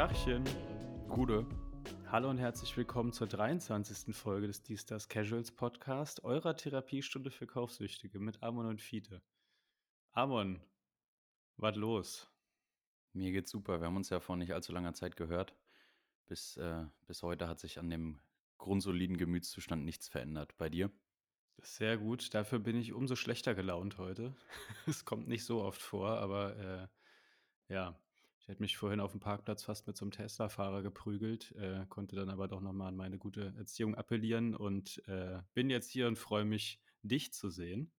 Tachchen. Gude. Hallo und herzlich willkommen zur 23. Folge des Dienstags Casuals Podcast, eurer Therapiestunde für Kaufsüchtige mit Amon und Fiete. Amon, was los? Mir geht's super. Wir haben uns ja vor nicht allzu langer Zeit gehört. Bis, äh, bis heute hat sich an dem grundsoliden Gemütszustand nichts verändert. Bei dir? Sehr gut. Dafür bin ich umso schlechter gelaunt heute. Es kommt nicht so oft vor, aber äh, ja, hätte mich vorhin auf dem Parkplatz fast mit so einem Tesla-Fahrer geprügelt, äh, konnte dann aber doch nochmal an meine gute Erziehung appellieren und äh, bin jetzt hier und freue mich, dich zu sehen.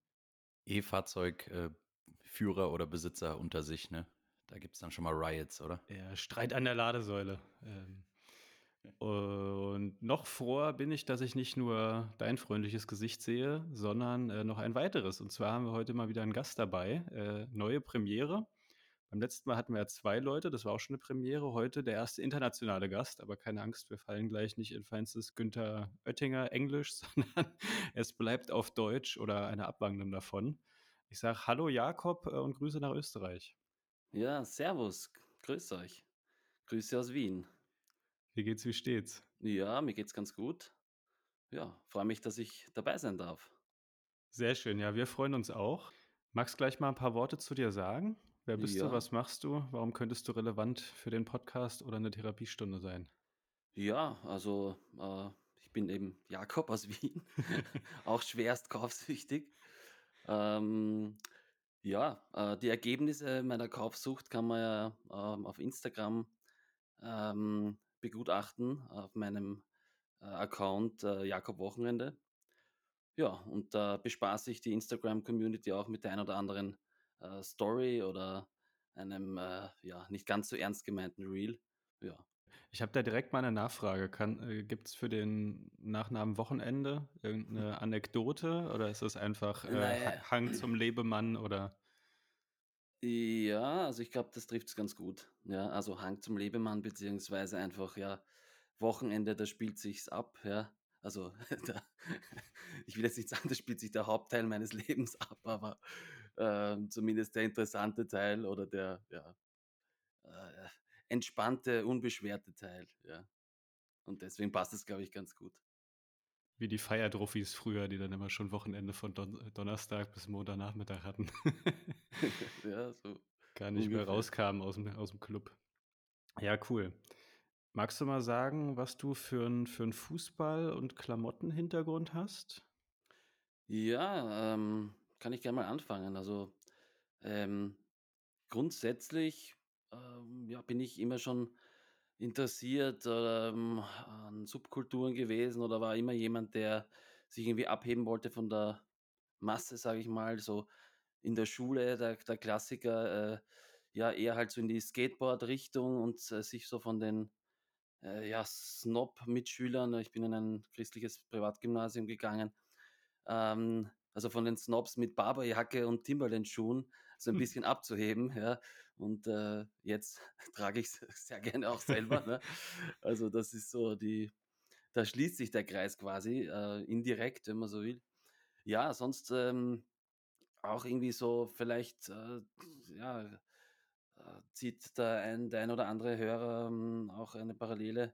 E-Fahrzeugführer oder Besitzer unter sich, ne? Da gibt es dann schon mal Riots, oder? Ja, Streit an der Ladesäule. Ähm, und noch froher bin ich, dass ich nicht nur dein freundliches Gesicht sehe, sondern äh, noch ein weiteres. Und zwar haben wir heute mal wieder einen Gast dabei. Äh, neue Premiere. Beim letzten Mal hatten wir ja zwei Leute, das war auch schon eine Premiere. Heute der erste internationale Gast, aber keine Angst, wir fallen gleich nicht in feinstes Günther Oettinger Englisch, sondern es bleibt auf Deutsch oder eine Abwandlung davon. Ich sage Hallo Jakob äh, und Grüße nach Österreich. Ja, servus. Grüß euch. Grüße aus Wien. Wie geht's, wie steht's? Ja, mir geht's ganz gut. Ja, freue mich, dass ich dabei sein darf. Sehr schön, ja, wir freuen uns auch. Magst gleich mal ein paar Worte zu dir sagen? Wer bist Ja. du? Was machst du? Warum könntest du relevant für den Podcast oder eine Therapiestunde sein? Ja, also äh, ich bin eben Jakob aus Wien, auch schwerst kaufsüchtig. Ähm, ja, äh, die Ergebnisse meiner Kaufsucht kann man ja ähm, auf Instagram ähm, begutachten, auf meinem äh, Account äh, Jakob Wochenende. Ja, und da bespaße ich die Instagram-Community auch mit der ein oder anderen äh, Story oder einem äh, ja, nicht ganz so ernst gemeinten Reel. Ja. Ich habe da direkt mal eine Nachfrage. äh, Gibt es für den Nachnamen Wochenende irgendeine Anekdote oder ist es einfach äh, Naja. Ha- Hang zum Lebemann oder? Ja, also ich glaube, das trifft es ganz gut. Ja, also Hang zum Lebemann, beziehungsweise einfach, ja, Wochenende, da spielt sich's ab, ja. Also, da, ich will jetzt nicht sagen, da spielt sich der Hauptteil meines Lebens ab, aber ähm, zumindest der interessante Teil oder der, ja, äh, entspannte, unbeschwerte Teil, ja. Und deswegen passt es, glaube ich, ganz gut. Wie die Feierdruffis früher, die dann immer schon Wochenende von Don Donnerstag bis Montagnachmittag hatten. ja, so. Gar nicht mehr Ungefähr. rauskamen aus dem, aus dem Club. Ja, cool. Magst du mal sagen, was du für einen für einen Fußball- und Klamottenhintergrund hast? Ja, ähm, kann ich gerne mal anfangen. Also ähm, grundsätzlich ähm, ja, bin ich immer schon interessiert ähm, an Subkulturen gewesen oder war immer jemand, der sich irgendwie abheben wollte von der Masse, sage ich mal. So in der Schule, der, der Klassiker, äh, ja, eher halt so in die Skateboard-Richtung und äh, sich so von den äh, ja, Snob-Mitschülern, ich bin in ein christliches Privatgymnasium gegangen, ähm, also von den Snobs mit Barberjacke und Timberland-Schuhen so ein bisschen abzuheben, ja. Und äh, jetzt trage ich es sehr gerne auch selber. Ne? Also das ist so die, da schließt sich der Kreis quasi, äh, indirekt, wenn man so will. Ja, sonst ähm, auch irgendwie so vielleicht, äh, ja, äh, zieht da ein, der ein oder andere Hörer ähm, auch eine Parallele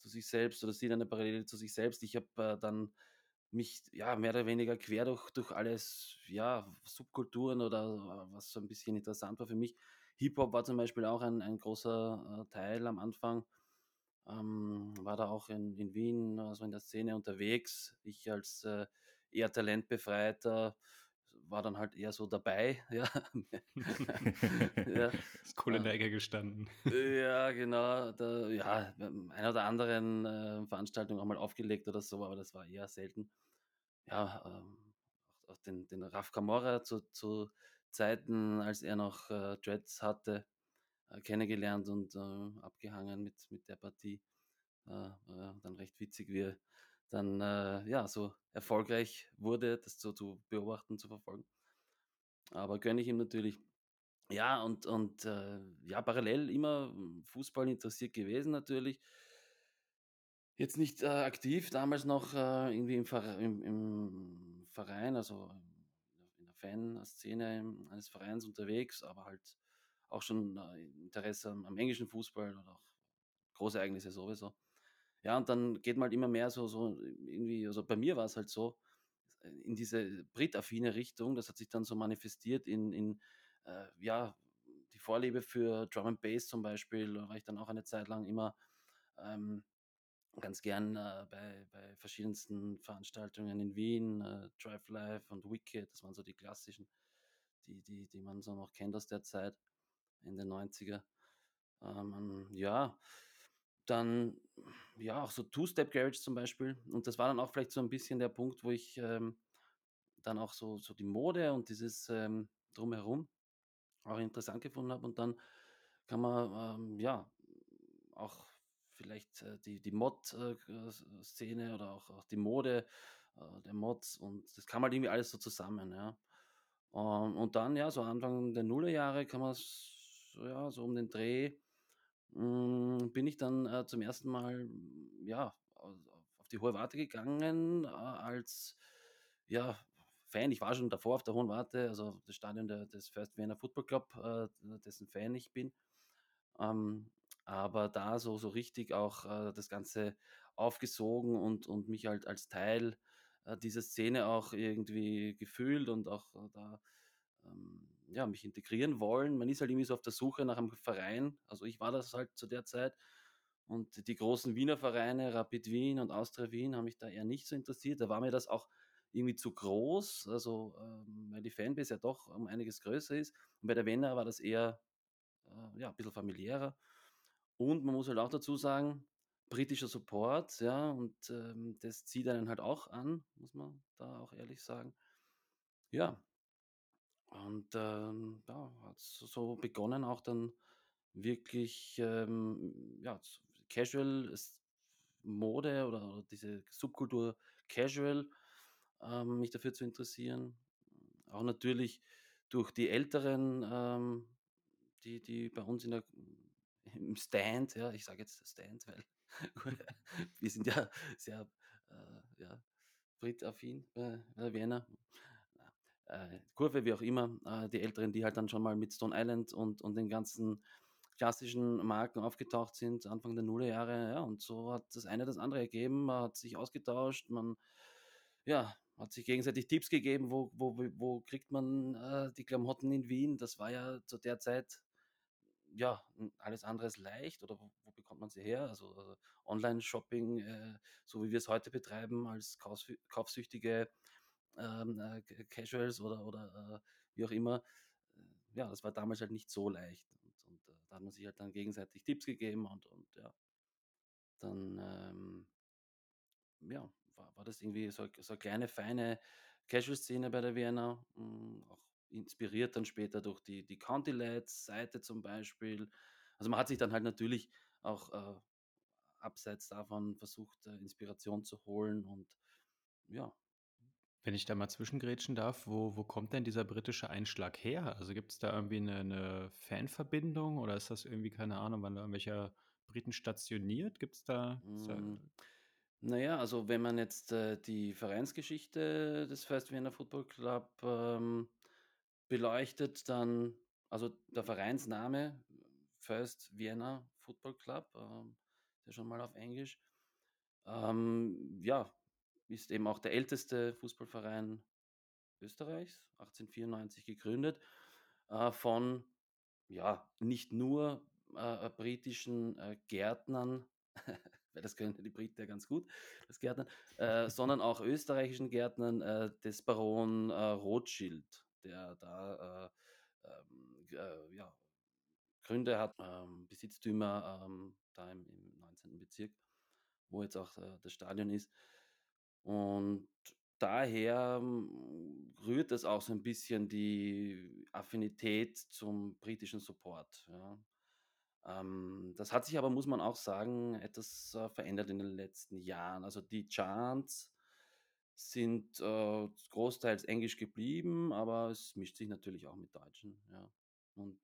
zu sich selbst oder sieht eine Parallele zu sich selbst. Ich habe äh, dann mich ja mehr oder weniger quer durch, durch alles, ja, Subkulturen oder äh, was so ein bisschen interessant war für mich. Hip-Hop war zum Beispiel auch ein, ein großer äh, Teil am Anfang. Ähm, war da auch in, in Wien, also in der Szene unterwegs. Ich als äh, eher talentbefreiter war dann halt eher so dabei, ja. ja. Ist cool in der Ecke gestanden. Ja, genau. Da, ja, beim ein oder anderen äh, Veranstaltung auch mal aufgelegt oder so, aber das war eher selten. Ja, ähm, auch, den, den Raf Camorra zu, zu Zeiten, als er noch äh, Dreads hatte, äh, kennengelernt und äh, abgehangen mit, mit der Partie. Äh, dann recht witzig, wie er dann äh, ja, so erfolgreich wurde, das so zu beobachten, zu verfolgen. Aber gönne ich ihm natürlich. Ja, und, und äh, ja, parallel immer Fußball interessiert gewesen natürlich. Jetzt nicht äh, aktiv, damals noch äh, irgendwie im, Ver im, im Verein, also in der Fanszene eines Vereins unterwegs, aber halt auch schon äh, Interesse am, am englischen Fußball oder auch große Ereignisse sowieso. Ja, und dann geht man halt immer mehr so, so irgendwie, also bei mir war es halt so, in diese Brit-affine Richtung. Das hat sich dann so manifestiert in, in äh, ja, die Vorliebe für Drum and Bass zum Beispiel. War ich dann auch eine Zeit lang immer ähm, ganz gern äh, bei, bei verschiedensten Veranstaltungen in Wien, äh, Drive Live und Wicked, das waren so die klassischen, die, die, die man so noch kennt aus der Zeit in den 90er. Ähm, ja, dann ja, auch so Two-Step Garage zum Beispiel. Und das war dann auch vielleicht so ein bisschen der Punkt, wo ich ähm, dann auch so, so die Mode und dieses ähm, Drumherum auch interessant gefunden habe. Und dann kann man ähm, ja auch vielleicht äh, die, die Mod-Szene äh, oder auch, auch die Mode äh, der Mods und das kam halt irgendwie alles so zusammen, ja. Und, und dann, ja, so Anfang der Nullerjahre kann man ja, so um den Dreh hm, bin ich dann äh, zum ersten Mal ja, auf die Hohe Warte gegangen äh, als ja, Fan. Ich war schon davor auf der Hohen Warte, also das Stadion der, des First Vienna Football Club, äh, dessen Fan ich bin. Ähm, aber da so, so richtig auch äh, das Ganze aufgesogen und, und mich halt als Teil äh, dieser Szene auch irgendwie gefühlt und auch äh, da ähm, ja, mich integrieren wollen. Man ist halt irgendwie so auf der Suche nach einem Verein. Also ich war das halt zu der Zeit. Und die großen Wiener Vereine, Rapid Wien und Austria Wien, haben mich da eher nicht so interessiert. Da war mir das auch irgendwie zu groß, also ähm, weil die Fanbase ja doch um einiges größer ist. Und bei der Wiener war das eher äh, ja, ein bisschen familiärer. Und man muss halt auch dazu sagen, britischer Support, ja, und ähm, das zieht einen halt auch an, muss man da auch ehrlich sagen. Ja, und ähm, ja, hat so begonnen auch dann wirklich ähm, ja, Casual Mode oder, oder diese Subkultur Casual ähm, mich dafür zu interessieren. Auch natürlich durch die Älteren, ähm, die, die bei uns in der, im Stand, ja, ich sage jetzt Stand, weil wir sind ja sehr äh, ja, Brit-affin bei Vienna. Äh, Kurve, wie auch immer, äh, die Älteren, die halt dann schon mal mit Stone Island und, und den ganzen klassischen Marken aufgetaucht sind, Anfang der Nullerjahre, ja, und so hat das eine das andere ergeben, man hat sich ausgetauscht, man, ja, hat sich gegenseitig Tipps gegeben, wo, wo, wo kriegt man äh, die Klamotten in Wien, das war ja zu der Zeit, ja, alles andere ist leicht oder wo, wo bekommt man sie her? Also, also Online-Shopping, äh, so wie wir es heute betreiben, als kaufsüchtige ähm, äh, Casuals oder, oder äh, wie auch immer. Äh, ja, das war damals halt nicht so leicht. Und, und äh, da hat man sich halt dann gegenseitig Tipps gegeben und, und ja, dann ähm, ja, war, war das irgendwie so, so eine kleine, feine Casual-Szene bei der Vienna, mh, hm, auch inspiriert dann später durch die, die County Lads Seite zum Beispiel. Also man hat sich dann halt natürlich auch äh, abseits davon versucht, äh, Inspiration zu holen und ja, wenn ich da mal zwischengrätschen darf, wo, wo kommt denn dieser britische Einschlag her? Also gibt es da irgendwie eine, eine Fanverbindung oder ist das irgendwie, keine Ahnung, wann da irgendwelcher Briten stationiert? Gibt es da, da Mm, Naja, also wenn man jetzt äh, die Vereinsgeschichte des First Vienna Football Club ähm, beleuchtet, dann, also der Vereinsname First Vienna Football Club, ähm, ist ja schon mal auf Englisch, ähm, ja, ist eben auch der älteste Fußballverein Österreichs, 1894 gegründet, äh, von ja, nicht nur äh, britischen äh, Gärtnern, weil das können die Briten ja ganz gut, das Gärtnern, äh, sondern auch österreichischen Gärtnern äh, des Baron äh, Rothschild, der da ähm, ja, Gründe hat, ähm, Besitztümer ähm, da im, im 19. Bezirk, wo jetzt auch das Stadion ist. Und daher hm, rührt das auch so ein bisschen die Affinität zum britischen Support, ja. Ähm, das hat sich aber, muss man auch sagen, etwas äh, verändert in den letzten Jahren. Also die Chants sind äh, großteils englisch geblieben, aber es mischt sich natürlich auch mit Deutschen, ja. Und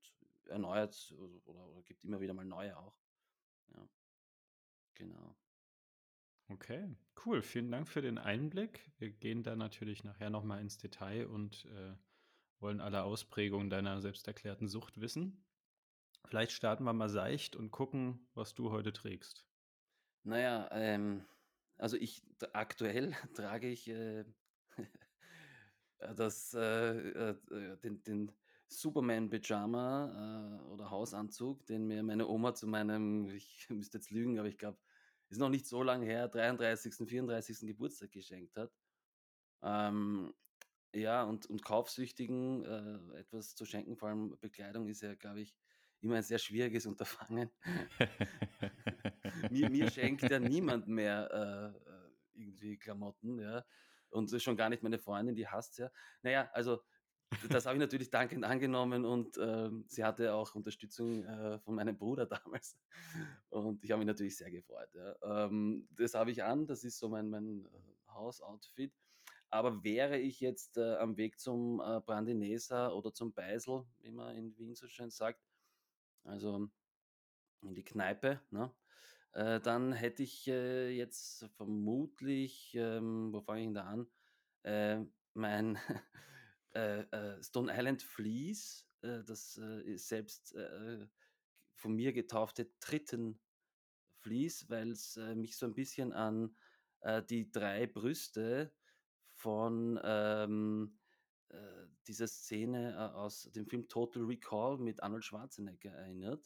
erneuert oder, oder gibt immer wieder mal neue auch. Ja, genau. Okay, cool. Vielen Dank für den Einblick. Wir gehen da natürlich nachher nochmal ins Detail und äh, wollen alle Ausprägungen deiner selbsterklärten Sucht wissen. Vielleicht starten wir mal seicht und gucken, was du heute trägst. Naja, ähm, also ich aktuell trage ich äh, das, äh, äh, den, den Superman-Pyjama äh, oder Hausanzug, den mir meine Oma zu meinem, ich müsste jetzt lügen, aber ich glaube, ist noch nicht so lange her, 33., 34. Geburtstag geschenkt hat. Ähm, ja, und, und Kaufsüchtigen äh, etwas zu schenken, vor allem Bekleidung, ist ja, glaube ich, immer ein sehr schwieriges Unterfangen. Mir, mir, schenkt ja niemand mehr äh, äh, irgendwie Klamotten, ja. Und schon gar nicht meine Freundin, die hasst ja. Naja, also das habe ich natürlich dankend angenommen und äh, sie hatte auch Unterstützung äh, von meinem Bruder damals. Und ich habe mich natürlich sehr gefreut. Ja. Ähm, das habe ich an, das ist so mein, mein äh, Hausoutfit. Aber wäre ich jetzt äh, am Weg zum äh, Brandineser oder zum Beisel, wie man in Wien so schön sagt, also in die Kneipe, ne? Äh, dann hätte ich äh, jetzt vermutlich, ähm, wo fange ich denn da an, äh, mein äh, äh, Stone Island Fleece, das ist selbst von mir getaufte Tritten Fleece, weil es mich so ein bisschen an die drei Brüste von ähm, äh, dieser Szene aus dem Film Total Recall mit Arnold Schwarzenegger erinnert.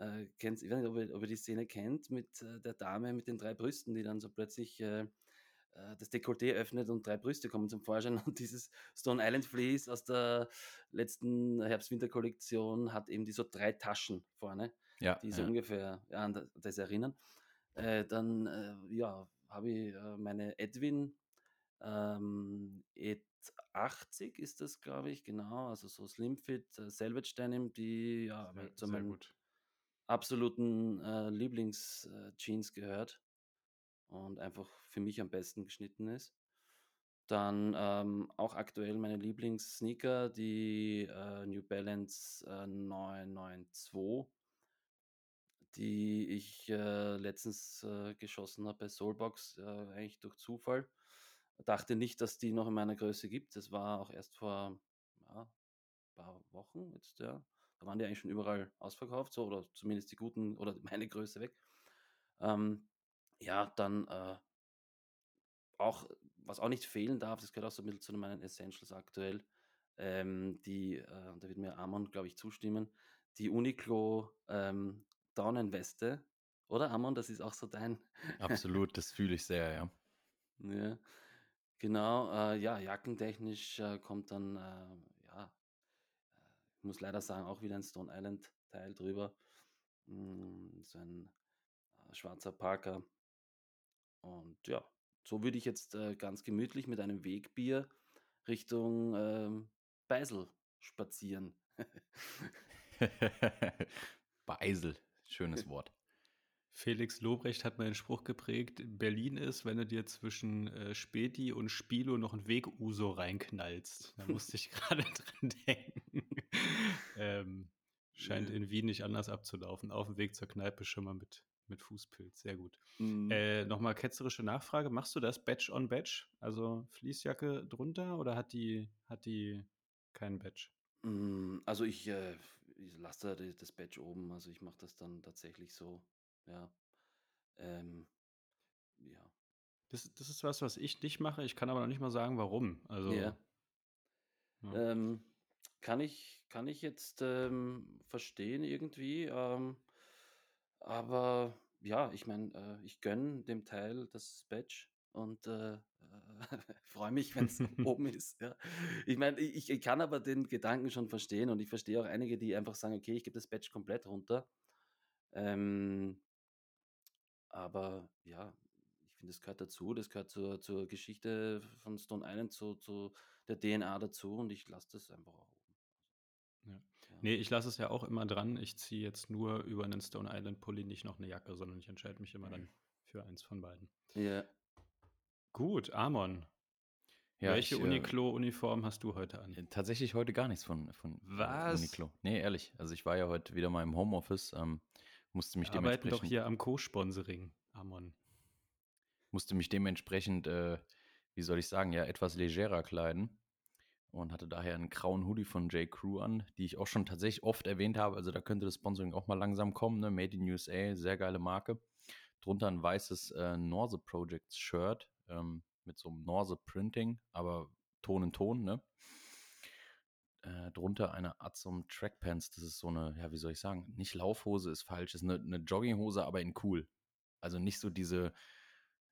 Äh, kennt, ich weiß nicht, ob ihr, ob ihr, die Szene kennt mit äh, der Dame mit den drei Brüsten, die dann so plötzlich äh, äh, das Dekolleté öffnet und drei Brüste kommen zum Vorschein. Und dieses Stone Island Fleece aus der letzten Herbst-Winter-Kollektion hat eben die so drei Taschen vorne, ja, die so ja. ungefähr ja, an das erinnern. dann ja, habe ich meine Edwin ähm, 80 ist das, glaube ich, genau. Also so Slimfit, äh, Selvage Denim, die ja sehr, zu meinen absoluten äh, Lieblings-Jeans äh, gehört und einfach für mich am besten geschnitten ist. Dann ähm, auch aktuell meine Lieblings-Sneaker, die äh, New Balance äh, 992, die ich äh, letztens äh, geschossen habe bei Soulbox, äh, eigentlich durch Zufall dachte nicht, dass die noch in meiner Größe gibt. Das war auch erst vor ja, paar Wochen jetzt, ja. Da waren die eigentlich schon überall ausverkauft, so, oder zumindest die guten oder meine Größe weg. Ähm, ja, dann äh, auch, was auch nicht fehlen darf, das gehört auch so ein bisschen zu meinen Essentials aktuell, ähm, die, äh, da wird mir Amon, glaube ich, zustimmen, die Uniqlo ähm, Daunenweste, oder Amon, das ist auch so dein. Absolut, das fühle ich sehr, ja. Ja, Genau, äh, ja, jackentechnisch äh, kommt dann, äh, ich muss leider sagen, auch wieder ein Stone Island Teil drüber. Mm, so ein äh, schwarzer Parker. Und ja, so würde ich jetzt äh, ganz gemütlich mit einem Wegbier Richtung ähm, Beisel spazieren. Beisel, schönes Wort. Felix Lobrecht hat mal den Spruch geprägt, Berlin ist, wenn du dir zwischen äh, Späti und Spilo noch ein Weg-Uso reinknallst. Da musste ich gerade dran denken. ähm, scheint in Wien nicht anders abzulaufen. Auf dem Weg zur Kneipe schon mal mit, mit Fußpilz. Sehr gut. Mhm. Äh, Nochmal ketzerische Nachfrage. Machst du das Badge on Badge? Also Fließjacke drunter oder hat die, hat die keinen Badge? Mm, also ich, äh, ich lasse das Badge oben. Also ich mache das dann tatsächlich so ja. Ähm, ja. Das, das ist was, was ich nicht mache. Ich kann aber noch nicht mal sagen, warum. Also. Ja. ja. Ähm, kann ich, kann ich jetzt ähm, verstehen irgendwie. Ähm, aber ja, ich meine, äh, ich gönne dem Teil das Badge und äh, äh, freue mich, wenn es oben ist. Ja. Ich meine, ich, ich kann aber den Gedanken schon verstehen und ich verstehe auch einige, die einfach sagen, okay, ich gebe das Badge komplett runter. Ähm, aber ja, ich finde, es gehört dazu. Das gehört zur, zur Geschichte von Stone Island, zu, zu der DNA dazu und ich lasse das einfach auch oben. Ja. Ja. Nee, ich lasse es ja auch immer dran. Ich ziehe jetzt nur über einen Stone Island Pulli nicht noch eine Jacke, sondern ich entscheide mich immer dann für eins von beiden. Ja. Gut, Amon. Ja, Welche äh, Uniqlo-Uniform hast du heute an? Äh, tatsächlich heute gar nichts von, von Was? Uniqlo. Nee, ehrlich. Also ich war ja heute wieder mal im Homeoffice. Ähm, musste mich Wir arbeiten doch hier am Co-Sponsoring, Amon. Musste mich dementsprechend, äh, wie soll ich sagen, ja, etwas legerer kleiden. und hatte daher einen grauen Hoodie von J. Crew an, die ich auch schon tatsächlich oft erwähnt habe. Also da könnte das Sponsoring auch mal langsam kommen. Ne? Made in USA, sehr geile Marke. Drunter ein weißes äh, Norse Projects Shirt ähm, mit so einem Norse Printing, aber Ton in Ton. Ne? Äh, drunter eine Azum Trackpants. Das ist so eine, ja, wie soll ich sagen, nicht Laufhose ist falsch, ist eine, eine Jogginghose, aber in cool. Also nicht so diese,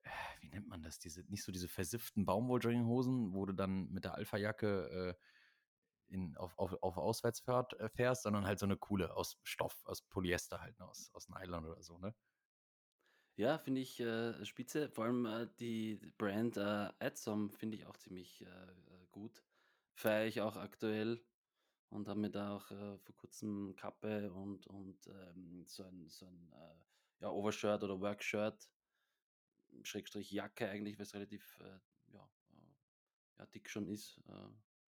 äh, wie nennt man das, diese, nicht so diese versifften Baumwoll-Jogginghosen, wo du dann mit der Alpha-Jacke äh, auf, auf, auf Auswärtsfahrt äh, fährst, sondern halt so eine coole aus Stoff, aus Polyester halt, ne, aus, aus Nylon oder so, ne? Ja, finde ich äh, spitze. Vor allem äh, die Brand äh, Adsom finde ich auch ziemlich äh, äh, gut. Feiere ich auch aktuell und habe mir da auch äh, vor kurzem Kappe und, und ähm, so ein, so ein äh, ja, Overshirt oder Workshirt Schrägstrich Jacke eigentlich, weil es relativ äh, ja, äh, ja, dick schon ist, äh,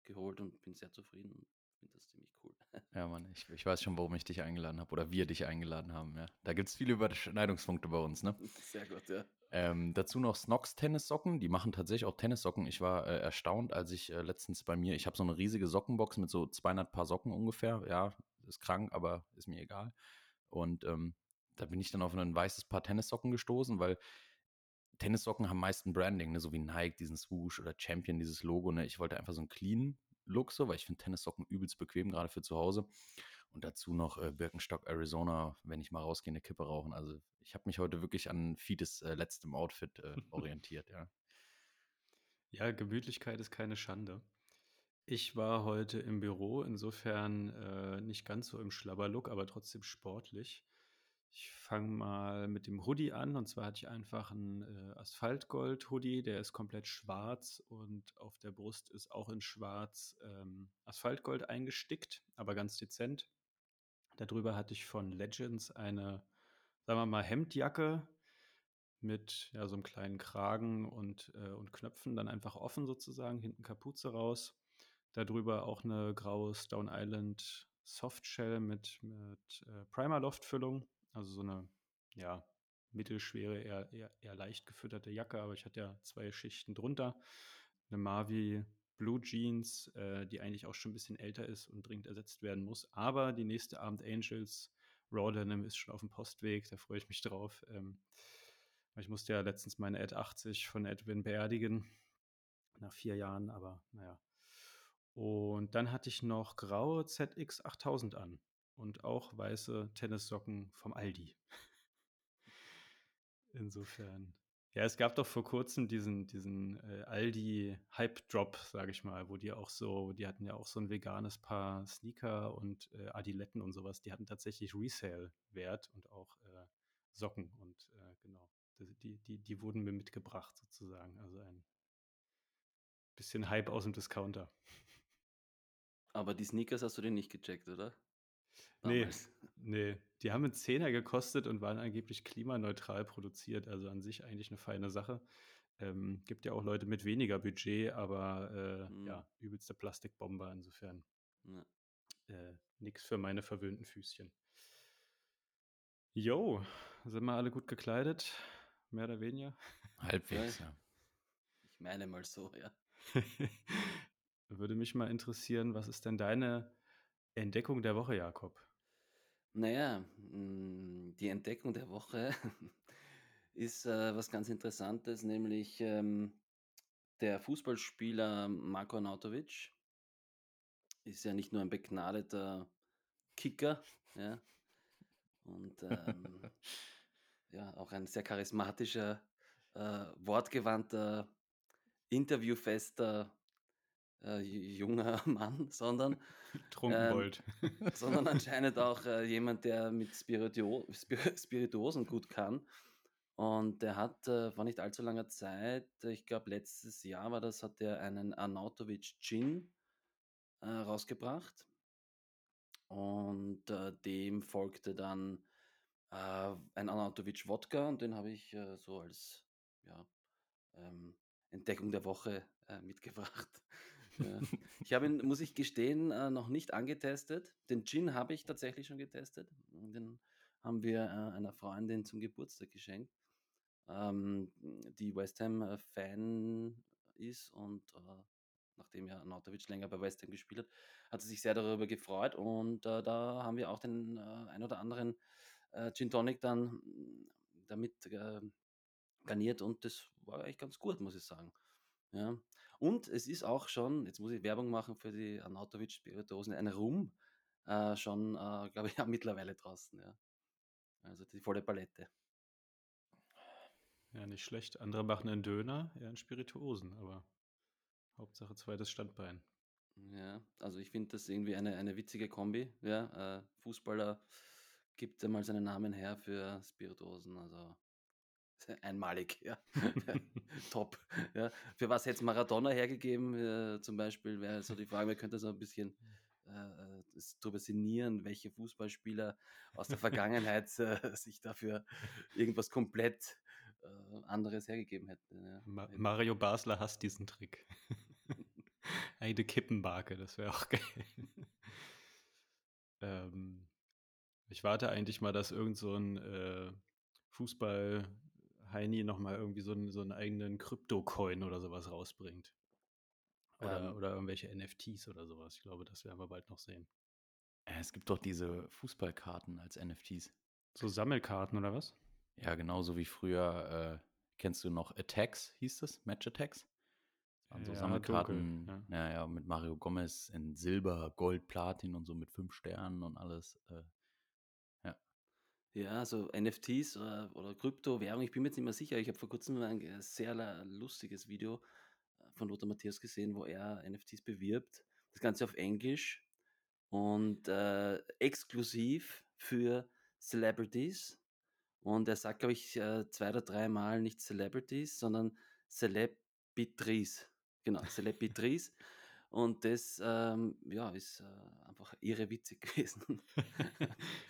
geholt und bin sehr zufrieden und finde das ziemlich cool. Ja, Mann, ich, ich weiß schon, warum ich dich eingeladen habe oder wir dich eingeladen haben. Ja. Da gibt es viele Überschneidungspunkte bei uns, ne? Sehr gut, ja. Ähm, dazu noch Snox Tennissocken, die machen tatsächlich auch Tennissocken. Ich war äh, erstaunt, als ich äh, letztens bei mir, ich habe so eine riesige Sockenbox mit so 200 Paar Socken ungefähr. Ja, ist krank, aber ist mir egal. Und ähm, da bin ich dann auf ein weißes Paar Tennissocken gestoßen, weil Tennissocken haben meist Branding, ne? so wie Nike, diesen Swoosh oder Champion, dieses Logo. Ne? Ich wollte einfach so einen clean Look, so, weil ich finde Tennissocken übelst bequem, gerade für zu Hause. Und dazu noch äh, Birkenstock, Arizona, wenn ich mal rausgehe, eine Kippe rauchen. Also ich habe mich heute wirklich an Fides äh, letztem Outfit äh, orientiert, ja. Ja, Gemütlichkeit ist keine Schande. Ich war heute im Büro, insofern äh, nicht ganz so im Schlabberlook, aber trotzdem sportlich. Ich fange mal mit dem Hoodie an. Und zwar hatte ich einfach einen äh, Asphaltgold-Hoodie, der ist komplett schwarz und auf der Brust ist auch in schwarz ähm, Asphaltgold eingestickt, aber ganz dezent. Darüber hatte ich von Legends eine, sagen wir mal, Hemdjacke mit ja, so einem kleinen Kragen und, äh, und Knöpfen, dann einfach offen sozusagen, hinten Kapuze raus. Darüber auch eine graue Stone Island Softshell mit, mit äh, Primer-Loft-Füllung also so eine, ja, mittelschwere, eher, eher, eher leicht gefütterte Jacke, aber ich hatte ja zwei Schichten drunter. Eine Mavi Blue Jeans, äh, die eigentlich auch schon ein bisschen älter ist und dringend ersetzt werden muss. Aber die nächste Abend Angels Raw Denim ist schon auf dem Postweg, da freue ich mich drauf. Ähm, ich musste ja letztens meine Ad 80 von Edwin beerdigen, nach vier Jahren, aber naja. Und dann hatte ich noch graue ZX 8000 an und auch weiße Tennissocken vom Aldi. Insofern. Ja, es gab doch vor kurzem diesen, diesen äh, Aldi-Hype-Drop, sage ich mal, wo die auch so, die hatten ja auch so ein veganes Paar Sneaker und äh, Adiletten und sowas. Die hatten tatsächlich Resale-Wert und auch äh, Socken und äh, genau. Die, die, die wurden mir mitgebracht sozusagen. Also ein bisschen Hype aus dem Discounter. Aber die Sneakers hast du den nicht gecheckt, oder? Nee, nee, die haben einen Zehner gekostet und waren angeblich klimaneutral produziert. Also an sich eigentlich eine feine Sache. Ähm, gibt ja auch Leute mit weniger Budget, aber äh, mhm. ja, übelste Plastikbomber insofern. Ja. Äh, nix für meine verwöhnten Füßchen. Jo, sind wir alle gut gekleidet? Mehr oder weniger? Halbwegs, ja. Ich meine mal so, ja. Würde mich mal interessieren, was ist denn deine Entdeckung der Woche, Jakob? Naja, hm, die Entdeckung der Woche ist äh, was ganz Interessantes, nämlich ähm, der Fußballspieler Marko Nautovic ist ja nicht nur ein begnadeter Kicker, ja, und ähm, ja, auch ein sehr charismatischer, äh, wortgewandter, interviewfester äh, junger Mann, sondern Trunkenbold. Ähm, sondern anscheinend auch äh, jemand, der mit Spiritu Spir Spirituosen gut kann. Und der hat äh, vor nicht allzu langer Zeit, ich glaube letztes Jahr war das, hat er einen Arnautovic Gin äh, rausgebracht. Und äh, dem folgte dann äh, ein Arnautovic Wodka und den habe ich äh, so als ja, ähm, Entdeckung der Woche mitgebracht. Ja. Ich habe ihn, muss ich gestehen, äh, noch nicht angetestet. Den Gin habe ich tatsächlich schon getestet. Den haben wir äh, einer Freundin zum Geburtstag geschenkt, ähm, die West Ham-Fan ist und äh, nachdem ja Anatovic länger bei West Ham gespielt hat, hat sie sich sehr darüber gefreut und äh, da haben wir auch den äh, ein oder anderen äh, Gin Tonic dann damit äh, garniert und das war eigentlich ganz gut, muss ich sagen. Ja. Und es ist auch schon, jetzt muss ich Werbung machen für die Anatovic Spiritosen, ein Rum äh, schon, äh, glaube ich, ja, mittlerweile draußen. Ja. Also die volle Palette. Ja, nicht schlecht. Andere machen einen Döner, eher einen Spirituosen, aber Hauptsache zweites Standbein. Ja, also ich finde das irgendwie eine, eine witzige Kombi. Ja, äh, Fußballer gibt einmal seinen Namen her für Spirituosen, also einmalig, ja. Top. Ja. Für was hätte Maradona hergegeben, äh, zum Beispiel, wäre so die Frage, man könnte so ein bisschen äh, äh darüber sinnieren, welche Fußballspieler aus der Vergangenheit äh, sich dafür irgendwas komplett äh, anderes hergegeben hätten. Ja. Ma Mario Basler hasst diesen Trick. Eine Kippenbarke, das wäre auch geil. ähm, ich warte eigentlich mal, dass irgend so ein äh, Fußball Heini nochmal irgendwie so einen, so einen eigenen Krypto-Coin oder sowas rausbringt. Oder, ähm, oder irgendwelche NFTs oder sowas. Ich glaube, das werden wir bald noch sehen. Äh, es gibt doch diese Fußballkarten als NFTs. So Sammelkarten oder was? Ja, genauso wie früher, äh, kennst du noch Attacks, hieß das? Match Attacks? Also ja, Sammelkarten, dunkel, ja. ja. ja, mit Mario Gomez in Silber, Gold, Platin und so mit fünf Sternen und alles. Äh, ja, so NFTs oder, oder Kryptowährung, ich bin mir jetzt nicht mehr sicher. Ich habe vor kurzem ein äh, sehr lustiges Video äh, von Lothar Matthias gesehen, wo er NFTs bewirbt. Das Ganze auf Englisch und äh, exklusiv für Celebrities. Und er sagt, glaube ich, äh, zwei oder drei Mal nicht Celebrities, sondern Celebitries. Genau, Celebitries. Und das ähm, ja, ist äh, einfach irre witzig gewesen.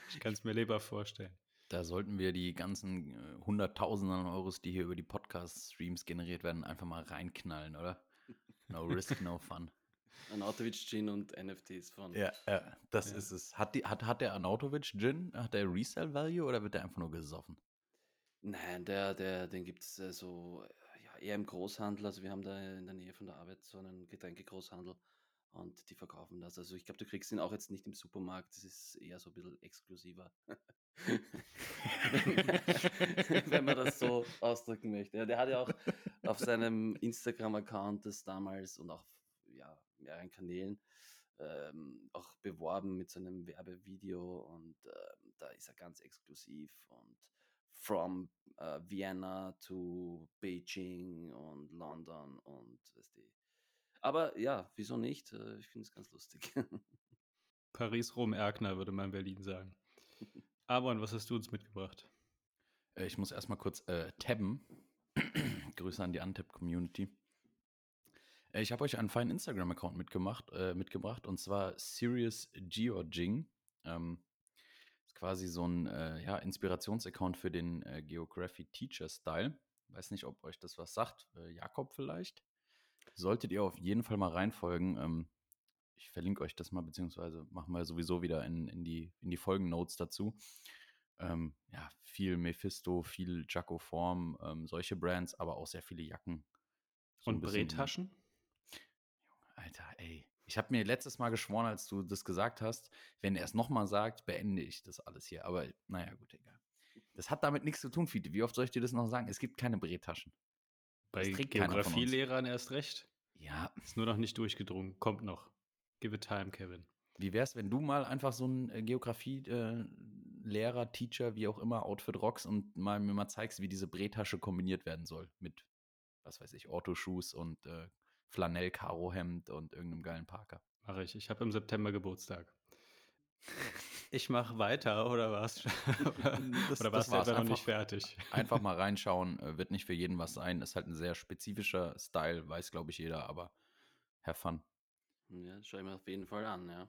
ich kann es mir lieber vorstellen. Da sollten wir die ganzen äh, Hunderttausenden an Euros, die hier über die Podcast-Streams generiert werden, einfach mal reinknallen, oder? No risk, no fun. Anautovic-Gin und NFTs von. Ja, ja das ja. ist es. Hat, die, hat, hat der Anautovic-Gin, hat der Resale-Value oder wird der einfach nur gesoffen? Nein, der, der, den gibt es äh, so eher im Großhandel. Also wir haben da in der Nähe von der Arbeit so einen Getränkegroßhandel und die verkaufen das. Also ich glaube, du kriegst ihn auch jetzt nicht im Supermarkt. Das ist eher so ein bisschen exklusiver. Wenn man das so ausdrücken möchte. Ja, der hat ja auch auf seinem Instagram-Account das damals und auch ja, mehreren Kanälen ähm, auch beworben mit seinem Werbevideo und ähm, da ist er ganz exklusiv und from uh, Vienna to Beijing und London und weißt du. Aber ja, wieso nicht? Äh, ich finde es ganz lustig. Paris Rom Erkner, würde man in Berlin sagen. Aaron, was hast du uns mitgebracht? Äh, ich muss erstmal kurz äh, tabben. Grüße an die Untap-Community. Ich habe euch einen feinen Instagram-Account mitgemacht, äh, mitgebracht und zwar Serious Georging. Ähm, quasi so ein äh, ja, Inspirationsaccount für den äh, Geography Teacher Style. Weiß nicht, ob euch das was sagt. Äh, Jakob vielleicht. Solltet ihr auf jeden Fall mal reinfolgen. Ähm, ich verlinke euch das mal, beziehungsweise machen wir sowieso wieder in, in die, in die Folgennotes dazu. Ähm, ja, viel Mephisto, viel Jacko Form, ähm, solche Brands, aber auch sehr viele Jacken. So Und Bretaschen? Alter, ey. Ich habe mir letztes Mal geschworen, als du das gesagt hast, wenn er es nochmal sagt, beende ich das alles hier. Aber naja, gut, egal. Das hat damit nichts zu tun, Fiete. Wie oft soll ich dir das noch sagen? Es gibt keine Bretaschen. Bei Geografielehrern erst recht. Ja. Ist nur noch nicht durchgedrungen. Kommt noch. Give it time, Kevin. Wie wär's, wenn du mal einfach so ein äh, Geografie-Lehrer, äh, Teacher, wie auch immer, Outfit rockst und mal mir mal zeigst, wie diese Brethasche kombiniert werden soll mit, was weiß ich, Orthoshoes und äh, Flanell-Karo-Hemd und irgendeinem geilen Parker. Mache ich. Ich habe im September Geburtstag. Ich mache weiter oder was? oder, das, oder warst das du noch nicht fertig? Einfach mal reinschauen, äh, wird nicht für jeden was sein. Ist halt ein sehr spezifischer Style, weiß glaube ich jeder, aber have fun. Ja, das schaue ich mir auf jeden Fall an, ja.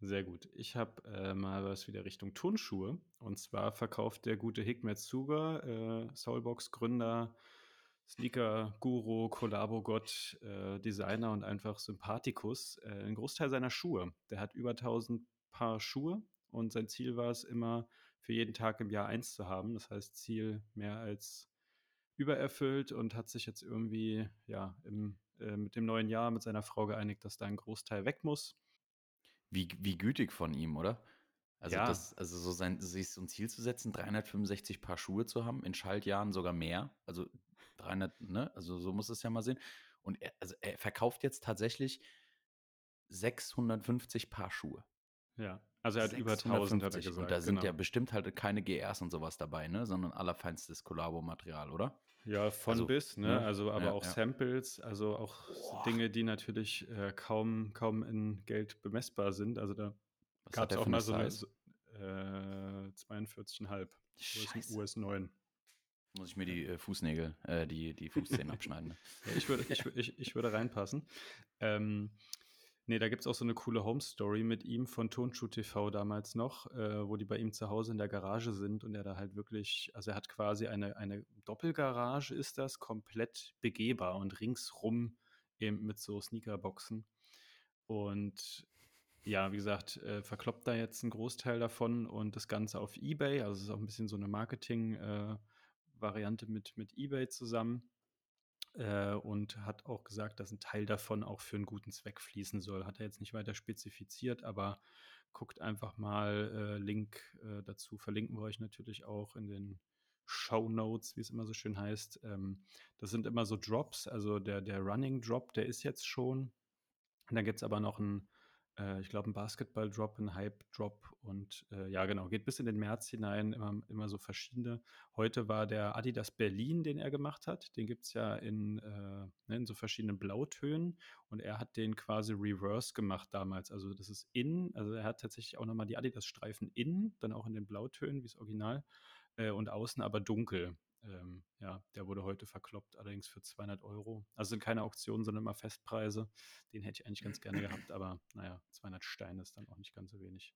Sehr gut. Ich habe äh, mal was wieder Richtung Turnschuhe. Und zwar verkauft der gute Hikmet Zuger, äh, Soulbox-Gründer, Sneaker-Guru, Kollabo-Gott, äh, Designer und einfach Sympathikus, äh, einen Großteil seiner Schuhe. Der hat über 1000 Paar Schuhe und sein Ziel war es immer, für jeden Tag im Jahr eins zu haben. Das heißt, Ziel mehr als übererfüllt und hat sich jetzt irgendwie ja im äh, mit dem neuen Jahr mit seiner Frau geeinigt, dass da ein Großteil weg muss. Wie, wie gütig von ihm, oder? Also, Ja. das, also so sein, sich so ein Ziel zu setzen, 365 Paar Schuhe zu haben, in Schaltjahren sogar mehr. Also 300, ne? Also so muss es ja mal sehen. Und er, also er verkauft jetzt tatsächlich 650 Paar Schuhe. Ja, also er hat über 1000, hat er 650. gesagt. Und da sind genau. ja bestimmt halt keine GRs und sowas dabei, ne? Sondern allerfeinstes Kollabo-Material, oder? Ja, von Also, bis, ne? ne? Also aber Ja, auch ja. Samples, also auch Boah. Dinge, die natürlich äh, kaum, kaum in Geld bemessbar sind. Also da gab hat es auch mal so eine äh, 42,5 Scheiße. US, US 9. Muss ich mir die äh, Fußnägel, äh, die, die Fußzehen abschneiden. Ne? Ich, würde, ich, ich, ich würde reinpassen. Ähm, nee, da gibt es auch so eine coole Home-Story mit ihm von Tonschuh TV damals noch, äh, wo die bei ihm zu Hause in der Garage sind und er da halt wirklich, also er hat quasi eine, eine Doppelgarage, ist das, komplett begehbar und ringsrum eben mit so Sneakerboxen. Und ja, wie gesagt, äh, verkloppt da jetzt einen Großteil davon und das Ganze auf Ebay. Also es ist auch ein bisschen so eine Marketing-Variante mit, mit Ebay zusammen. Äh, und hat auch gesagt, dass ein Teil davon auch für einen guten Zweck fließen soll. Hat er jetzt nicht weiter spezifiziert, aber guckt einfach mal äh, Link äh, dazu. Verlinken wir euch natürlich auch in den Show Notes, wie es immer so schön heißt. Ähm, das sind immer so Drops. Also der, der Running Drop, der ist jetzt schon. Und dann gibt es aber noch einen, äh, ich glaube, einen Basketball-Drop, einen Hype-Drop und äh, ja, genau, geht bis in den März hinein, immer, immer so verschiedene. Heute war der Adidas Berlin, den er gemacht hat. Den gibt es ja in, äh, ne, in so verschiedenen Blautönen und er hat den quasi reverse gemacht damals. Also das ist innen, also er hat tatsächlich auch nochmal die Adidas-Streifen innen, dann auch in den Blautönen, wie das Original, äh, und außen aber dunkel. Ähm, ja, der wurde heute verkloppt, allerdings für 200 Euro. Also sind keine Auktionen, sondern immer Festpreise. Den hätte ich eigentlich ganz gerne gehabt, aber naja, 200 Steine ist dann auch nicht ganz so wenig.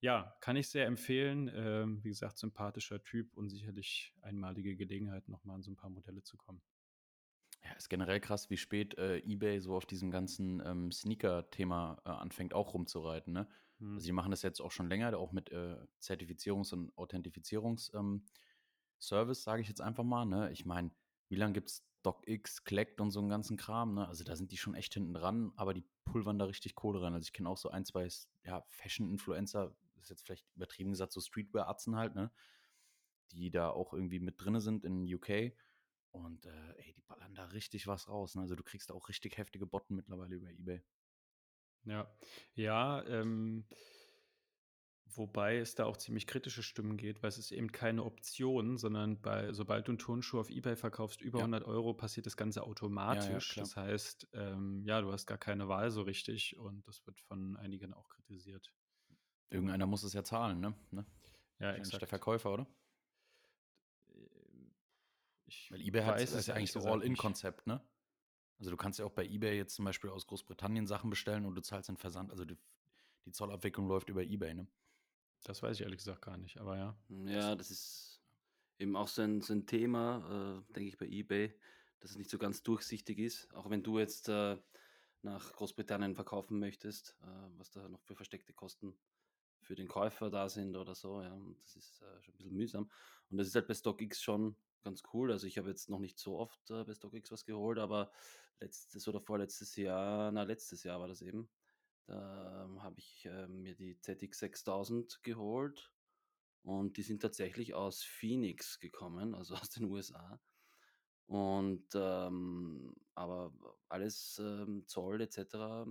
Ja, kann ich sehr empfehlen. Ähm, wie gesagt, sympathischer Typ und sicherlich einmalige Gelegenheit, nochmal an so ein paar Modelle zu kommen. Ja, ist generell krass, wie spät äh, eBay so auf diesem ganzen ähm, Sneaker-Thema äh, anfängt, auch rumzureiten. Ne? Hm. Also die machen das jetzt auch schon länger, auch mit äh, Zertifizierungs- und Authentifizierungs- ähm, Service, sage ich jetzt einfach mal. Ne? Ich meine, wie lange gibt es DocX, Collect und so einen ganzen Kram? Ne? Also da sind die schon echt hinten dran, aber die pulvern da richtig Kohle rein. Also ich kenne auch so ein, zwei ja, Fashion-Influencer, das ist jetzt vielleicht übertrieben gesagt, so Streetwear-Atzen halt, ne? die da auch irgendwie mit drinne sind in UK. Und äh, ey, die ballern da richtig was raus. Ne? Also du kriegst da auch richtig heftige Botten mittlerweile über Ebay. Ja, ja, ähm, wobei es da auch ziemlich kritische Stimmen geht, weil es ist eben keine Option, sondern bei, sobald du einen Turnschuh auf Ebay verkaufst, über Ja. 100 Euro, passiert das Ganze automatisch. klar. das heißt, ähm, ja, du hast gar keine Wahl so richtig und das wird von einigen auch kritisiert. Irgendeiner muss es ja zahlen, ne? ne? Ja, Wahrscheinlich der. Verkäufer, oder? Ähm, Ich Weil eBay weiß ist ja eigentlich so. All-In-Konzept, ne? Also du kannst ja auch bei eBay jetzt zum Beispiel aus Großbritannien Sachen bestellen und du zahlst den Versand. Also die, die Zollabwicklung läuft über eBay, ne? Das weiß ich ehrlich gesagt gar nicht, aber ja. Ja, das ist eben auch so ein, so ein Thema, äh, denke ich, bei eBay, dass es nicht so ganz durchsichtig ist. Auch wenn du jetzt äh, nach Großbritannien verkaufen möchtest, äh, was da noch für versteckte Kosten für den Käufer da sind oder so. Ja, das ist äh, schon ein bisschen mühsam. Und das ist halt bei StockX schon ganz cool. Also ich habe jetzt noch nicht so oft äh, bei StockX was geholt, aber letztes oder vorletztes Jahr, na letztes Jahr war das eben, da ähm, habe ich äh, mir die ZX 6000 geholt und die sind tatsächlich aus Phoenix gekommen, also aus den USA. Und ähm, aber alles ähm, Zoll etc.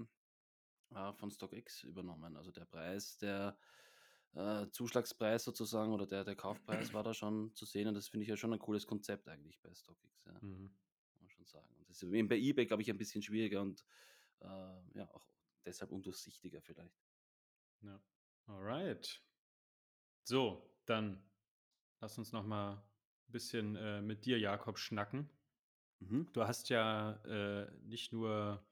Äh, von StockX übernommen. Also der Preis, der äh, Zuschlagspreis sozusagen oder der, der Kaufpreis war da schon zu sehen und das finde ich ja schon ein cooles Konzept eigentlich bei StockX, ja, Mhm. muss man schon sagen. Und das ist eben bei eBay, glaube ich, ein bisschen schwieriger und äh, ja, auch deshalb undurchsichtiger vielleicht. Ja. Alright. So, dann lass uns noch mal ein bisschen äh, mit dir, Jakob, schnacken. Mhm. Du hast ja äh, nicht nur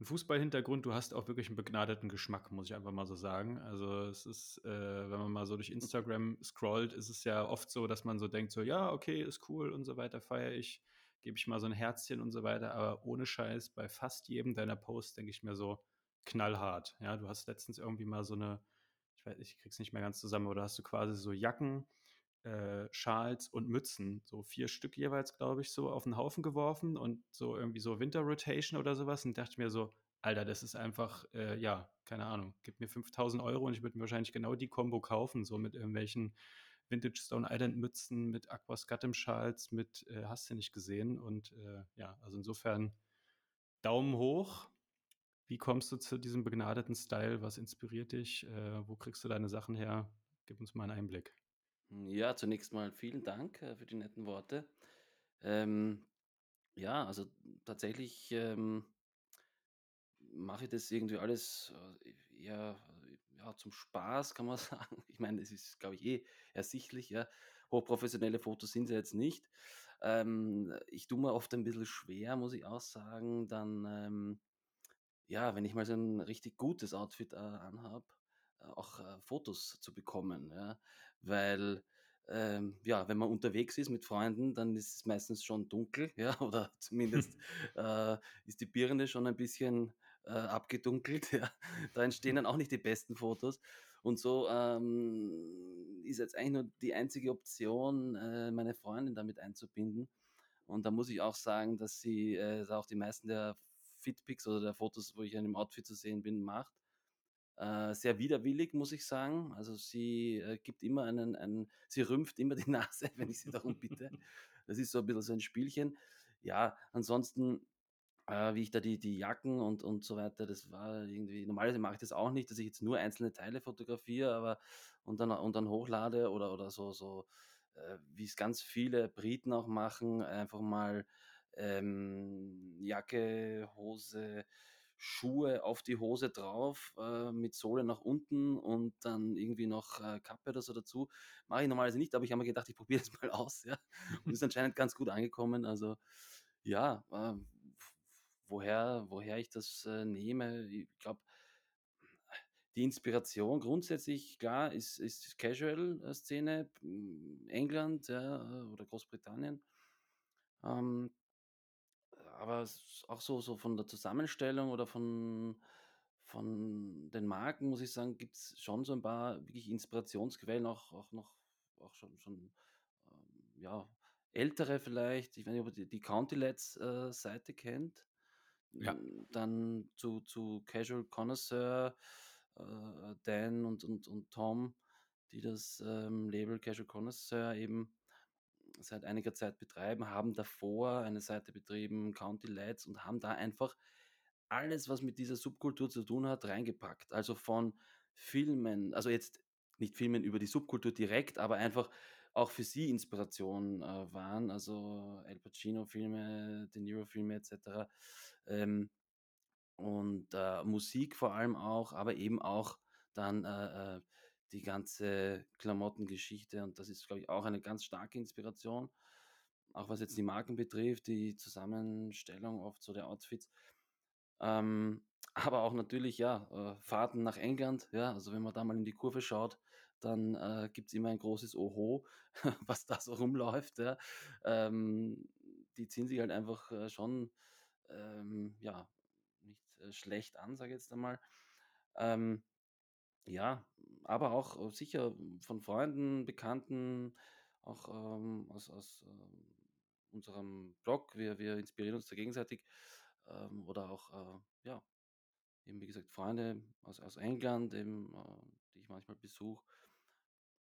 einen Fußballhintergrund, du hast auch wirklich einen begnadeten Geschmack, muss ich einfach mal so sagen. Also es ist, äh, wenn man mal so durch Instagram scrollt, ist es ja oft so, dass man so denkt, so ja, okay, ist cool und so weiter, feiere ich, gebe ich mal so ein Herzchen und so weiter, aber ohne Scheiß, bei fast jedem deiner Posts denke ich mir so knallhart. Ja, du hast letztens irgendwie mal so eine, ich weiß, ich krieg's nicht mehr ganz zusammen, oder hast du quasi so Jacken äh, Schals und Mützen, so vier Stück jeweils, glaube ich, so auf den Haufen geworfen und so irgendwie so Winter Rotation oder sowas und dachte mir so, Alter, das ist einfach, äh, ja, keine Ahnung, gib mir 5000 Euro und ich würde mir wahrscheinlich genau die Combo kaufen, so mit irgendwelchen Vintage Stone Island Mützen, mit Aquascatum Schals, mit, äh, hast du nicht gesehen und äh, ja, also insofern Daumen hoch. Wie kommst du zu diesem begnadeten Style? Was inspiriert dich? Äh, wo kriegst du deine Sachen her? Gib uns mal einen Einblick. Ja, zunächst mal vielen Dank äh, für die netten Worte. Ähm, ja, also tatsächlich ähm, mache ich das irgendwie alles äh, eher ja, zum Spaß, kann man sagen. Ich meine, es ist, glaube ich, eh ersichtlich. Ja. Hochprofessionelle Fotos sind sie jetzt nicht. Ähm, ich tue mir oft ein bisschen schwer, muss ich auch sagen, dann ähm, ja, wenn ich mal so ein richtig gutes Outfit, äh, anhabe, äh, auch, äh, Fotos zu bekommen, ja. Weil, ähm, ja, wenn man unterwegs ist mit Freunden, dann ist es meistens schon dunkel, ja, oder zumindest, äh, ist die Birne schon ein bisschen, äh, abgedunkelt, ja. Da entstehen dann auch nicht die besten Fotos. Und so, ähm, ist jetzt eigentlich nur die einzige Option, äh, meine Freundin damit einzubinden. Und da muss ich auch sagen, dass sie, äh, auch die meisten der Fitpics oder der Fotos, wo ich in einem Outfit zu sehen bin, macht. Äh, sehr widerwillig, muss ich sagen. Also sie äh, gibt immer einen, einen, sie rümpft immer die Nase, wenn ich sie darum bitte. Das ist so ein bisschen so ein Spielchen. Ja, ansonsten, äh, wie ich da die, die Jacken und, und so weiter, das war irgendwie, normalerweise mache ich das auch nicht, dass ich jetzt nur einzelne Teile fotografiere, aber und dann, und dann hochlade oder, oder so, so äh, wie es ganz viele Briten auch machen, einfach mal ähm, Jacke, Hose, Schuhe auf die Hose drauf, äh, mit Sohle nach unten und dann irgendwie noch äh, Kappe oder so dazu. Mache ich normalerweise nicht, aber ich habe mir gedacht, ich probiere das mal aus, ja. Und ist anscheinend ganz gut angekommen. Also ja, äh, woher, woher ich das äh, nehme, ich glaube, die Inspiration grundsätzlich, klar, ist, ist Casual-Szene, England ja, oder Großbritannien. Ähm, aber auch so, so von der Zusammenstellung oder von, von den Marken, muss ich sagen, gibt es schon so ein paar wirklich Inspirationsquellen, auch, auch noch, auch schon, schon ähm, ja, ältere vielleicht. Ich weiß nicht, ob ihr die, County Lads äh, Seite kennt. Ja. Dann zu, zu Casual Connoisseur, äh, Dan und, und, und Tom, die das ähm, Label Casual Connoisseur eben seit einiger Zeit betreiben, haben davor eine Seite betrieben, County Lights, und haben da einfach alles, was mit dieser Subkultur zu tun hat, reingepackt. Also von Filmen, also jetzt nicht Filmen über die Subkultur direkt, aber einfach auch für sie Inspiration äh, waren, also El Pacino-Filme, De Niro-Filme etc. Ähm, und äh, Musik vor allem auch, aber eben auch dann äh, äh die ganze Klamottengeschichte und das ist, glaube ich, auch eine ganz starke Inspiration, auch was jetzt die Marken betrifft, die Zusammenstellung oft so der Outfits. Ähm, aber auch natürlich, ja, äh, Fahrten nach England, ja, also wenn man da mal in die Kurve schaut, dann äh, gibt es immer ein großes Oho, was da so rumläuft. Ja. Ähm, die ziehen sich halt einfach äh, schon, ähm, ja, nicht äh, schlecht an, sage ich jetzt einmal. Ähm, ja, aber auch äh, sicher von Freunden, Bekannten, auch ähm, aus, aus ähm, unserem Blog. Wir, wir inspirieren uns da gegenseitig. Ähm, oder auch, äh, ja, eben wie gesagt, Freunde aus, aus England, eben, äh, die ich manchmal besuche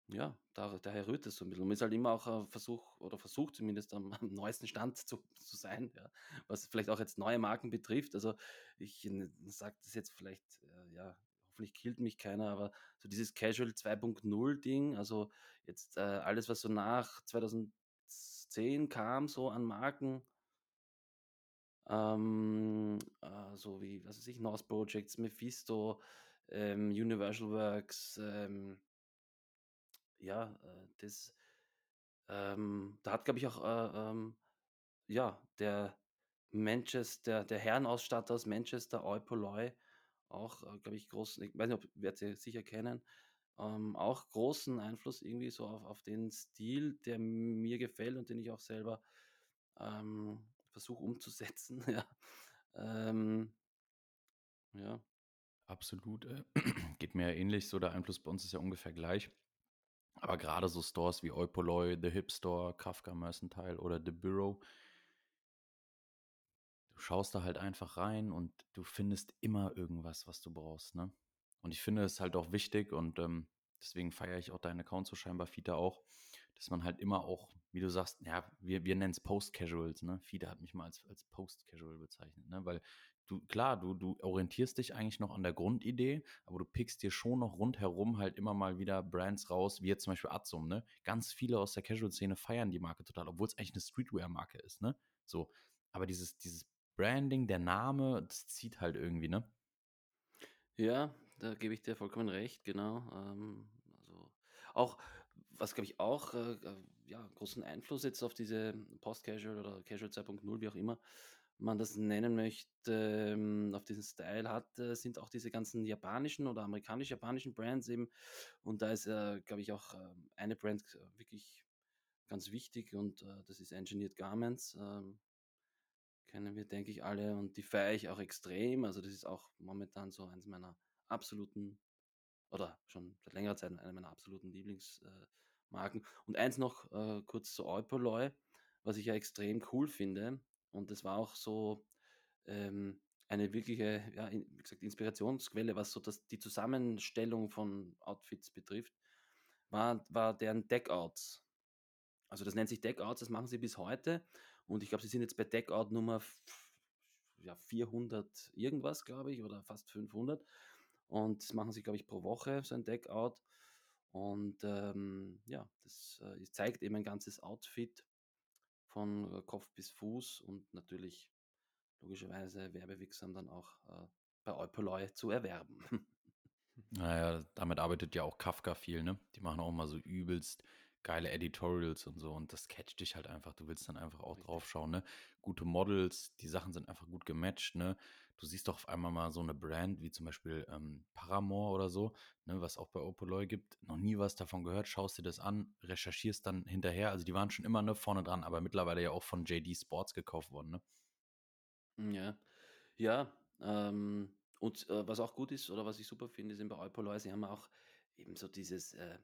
ja, da, daher rührt es so ein bisschen. Man ist halt immer auch ein Versuch oder versucht zumindest am, am neuesten Stand zu, zu sein, ja, was vielleicht auch jetzt neue Marken betrifft. Also ich sage das jetzt vielleicht, äh, ja, hoffentlich killt mich keiner, aber so dieses Casual 2.0 Ding, also jetzt äh, alles, was so nach 2010 kam, so an Marken, ähm, äh, so wie, was weiß ich, North Projects, Mephisto, ähm, Universal Works, ähm, ja, äh, das, ähm, da hat, glaube ich, auch, äh, ähm, ja, der Manchester, der Herrenausstatter aus Manchester, Eupoloi, auch, äh, glaube ich, großen, ich weiß nicht, ob werdet ihr sicher kennen, ähm, auch großen Einfluss irgendwie so auf, auf den Stil, der mir gefällt und den ich auch selber ähm, versuche umzusetzen. ja. Ähm, ja. Absolut. Äh, geht mir ähnlich so. Der Einfluss bei uns ist ja ungefähr gleich. Aber gerade so Stores wie Eupoloi, The Hip Store, Kafka Mercantile oder The Bureau, du schaust da halt einfach rein und du findest immer irgendwas, was du brauchst, ne? Und ich finde es halt auch wichtig und ähm, deswegen feiere ich auch deinen Account so scheinbar, Fita auch, dass man halt immer auch, wie du sagst, ja, wir, wir nennen es Post-Casuals, ne? Fida hat mich mal als, als Post-Casual bezeichnet, ne? Weil du, klar, du, du orientierst dich eigentlich noch an der Grundidee, aber du pickst dir schon noch rundherum halt immer mal wieder Brands raus, wie jetzt zum Beispiel Atzum, ne? Ganz viele aus der Casual-Szene feiern die Marke total, obwohl es eigentlich eine Streetwear-Marke ist, ne? So. Aber dieses, dieses Branding, der Name, das zieht halt irgendwie, ne? Ja, da gebe ich dir vollkommen recht, genau. Ähm, also auch, was glaube ich auch äh, äh, ja, großen Einfluss jetzt auf diese Post-Casual oder Casual 2.0, wie auch immer man das nennen möchte, ähm, auf diesen Style hat, äh, sind auch diese ganzen japanischen oder amerikanisch-japanischen Brands eben. Und da ist, äh, glaube ich, auch äh, eine Brand äh, wirklich ganz wichtig und das ist Engineered Garments. Ähm, kennen wir, denke ich, alle und die feiere ich auch extrem. Also das ist auch momentan so eines meiner absoluten oder schon seit längerer Zeit eine meiner absoluten Lieblingsmarken. und eins noch äh, kurz zu Eupoloi, was ich ja extrem cool finde. Und das war auch so ähm, eine wirkliche, ja, wie gesagt, Inspirationsquelle, was so das, die Zusammenstellung von Outfits betrifft, war, war deren Deckouts. Also das nennt sich Deckouts, das machen sie bis heute. Und ich glaube, sie sind jetzt bei Deckout Nummer ja, 400 irgendwas, glaube ich, oder fast 500. Und das machen sie, glaube ich, pro Woche, so ein Deckout. Und ähm, ja, das äh, zeigt eben ein ganzes Outfit von äh, Kopf bis Fuß und natürlich logischerweise werbewirksam dann auch äh, bei Eupoloi zu erwerben. Naja, damit arbeitet ja auch Kafka viel, ne? Die machen auch mal so übelst geile Editorials und so und das catcht dich halt einfach. Du willst dann einfach auch Richtig. drauf schauen, ne? Gute Models, die Sachen sind einfach gut gematcht, ne? Du siehst doch auf einmal mal so eine Brand wie zum Beispiel ähm, Paramore oder so, ne, was auch bei Opoloi gibt, noch nie was davon gehört, schaust dir das an, recherchierst dann hinterher. Also die waren schon immer ne, vorne dran, aber mittlerweile ja auch von JD Sports gekauft worden, ne? Ja, ja. Ähm, und äh, was auch gut ist oder was ich super finde, sind bei Eupoloi, sie haben auch eben so dieses, äh,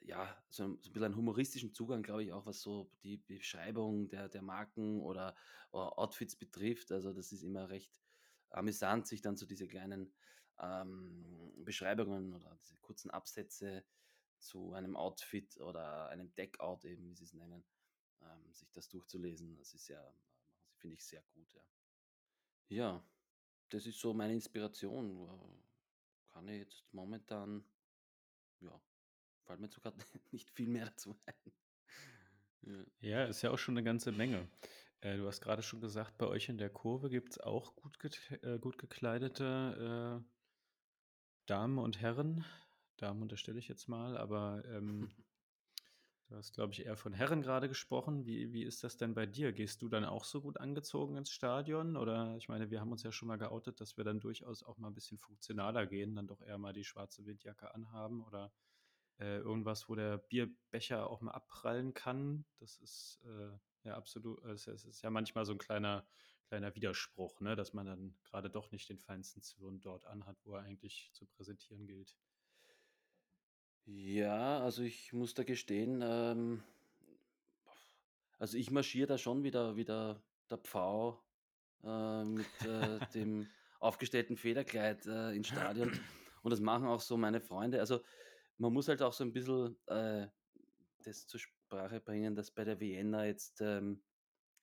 ja, so, ein- so ein bisschen einen humoristischen Zugang, glaube ich, auch was so die Beschreibung der, der Marken oder, oder Outfits betrifft. Also das ist immer recht amüsant, sich dann so diese kleinen ähm, Beschreibungen oder diese kurzen Absätze zu einem Outfit oder einem Deckout eben, wie sie es nennen, ähm, sich das durchzulesen. Das ist ja, finde ich, sehr gut, ja. Ja, das ist so meine Inspiration. Kann ich jetzt momentan, ja, fällt mir sogar nicht viel mehr dazu ein. Ja. Ja, ist ja auch schon eine ganze Menge. Äh, du hast gerade schon gesagt, bei euch in der Kurve gibt es auch gut, get äh, gut gekleidete äh, Damen und Herren. Damen unterstelle ich jetzt mal, aber ähm, du hast, glaube ich, eher von Herren gerade gesprochen. Wie, wie ist das denn bei dir? Gehst du dann auch so gut angezogen ins Stadion? Oder ich meine, wir haben uns ja schon mal geoutet, dass wir dann durchaus auch mal ein bisschen funktionaler gehen, dann doch eher mal die schwarze Windjacke anhaben oder äh, irgendwas, wo der Bierbecher auch mal abprallen kann. Das ist äh, ja absolut, äh, es ist, ist ja manchmal so ein kleiner, kleiner Widerspruch, ne? dass man dann gerade doch nicht den feinsten Zwirn dort anhat, wo er eigentlich zu präsentieren gilt. Ja, also ich muss da gestehen, ähm, also ich marschiere da schon wieder wieder der Pfau äh, mit äh, dem aufgestellten Federkleid äh, ins Stadion. Und das machen auch so meine Freunde. Also man muss halt auch so ein bisschen äh, das zur Sprache bringen, dass bei der Vienna jetzt ähm,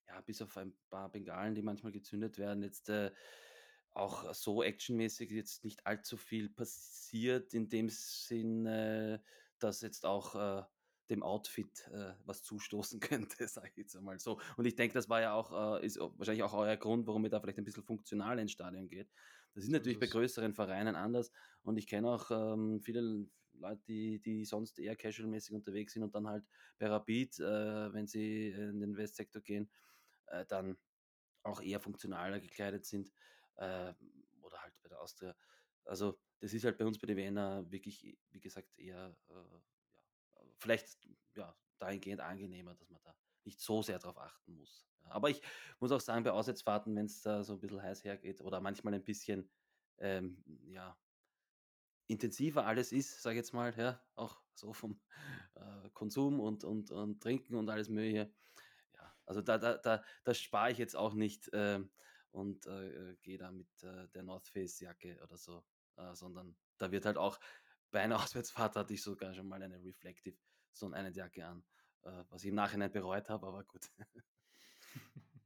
ja, bis auf ein paar Bengalen, die manchmal gezündet werden, jetzt äh, auch so actionmäßig jetzt nicht allzu viel passiert, in dem Sinn, äh, dass jetzt auch äh, dem Outfit äh, was zustoßen könnte, sage ich jetzt einmal so. Und ich denke, das war ja auch, äh, ist wahrscheinlich auch euer Grund, warum ihr da vielleicht ein bisschen funktional ins Stadion geht. Das ist natürlich bei es. größeren Vereinen anders und ich kenne auch ähm, viele Leute, die, die sonst eher casualmäßig unterwegs sind und dann halt bei Rapid, äh, wenn sie in den Westsektor gehen, äh, dann auch eher funktionaler gekleidet sind äh, oder halt bei der Austria. Also das ist halt bei uns bei der Vienna wirklich, wie gesagt, eher äh, ja, vielleicht ja, dahingehend angenehmer, dass man da nicht so sehr drauf achten muss. Aber ich muss auch sagen, bei Auswärtsfahrten, wenn es da so ein bisschen heiß hergeht oder manchmal ein bisschen ähm, ja, intensiver alles ist, sage ich jetzt mal, ja, auch so vom äh, Konsum und, und, und Trinken und alles Mögliche. Ja, also da, da, da, da spare ich jetzt auch nicht äh, und äh, gehe da mit äh, der North Face Jacke oder so, äh, sondern da wird halt auch bei einer Auswärtsfahrt hatte ich sogar schon mal eine Reflective so eine Jacke an, äh, was ich im Nachhinein bereut habe, aber gut.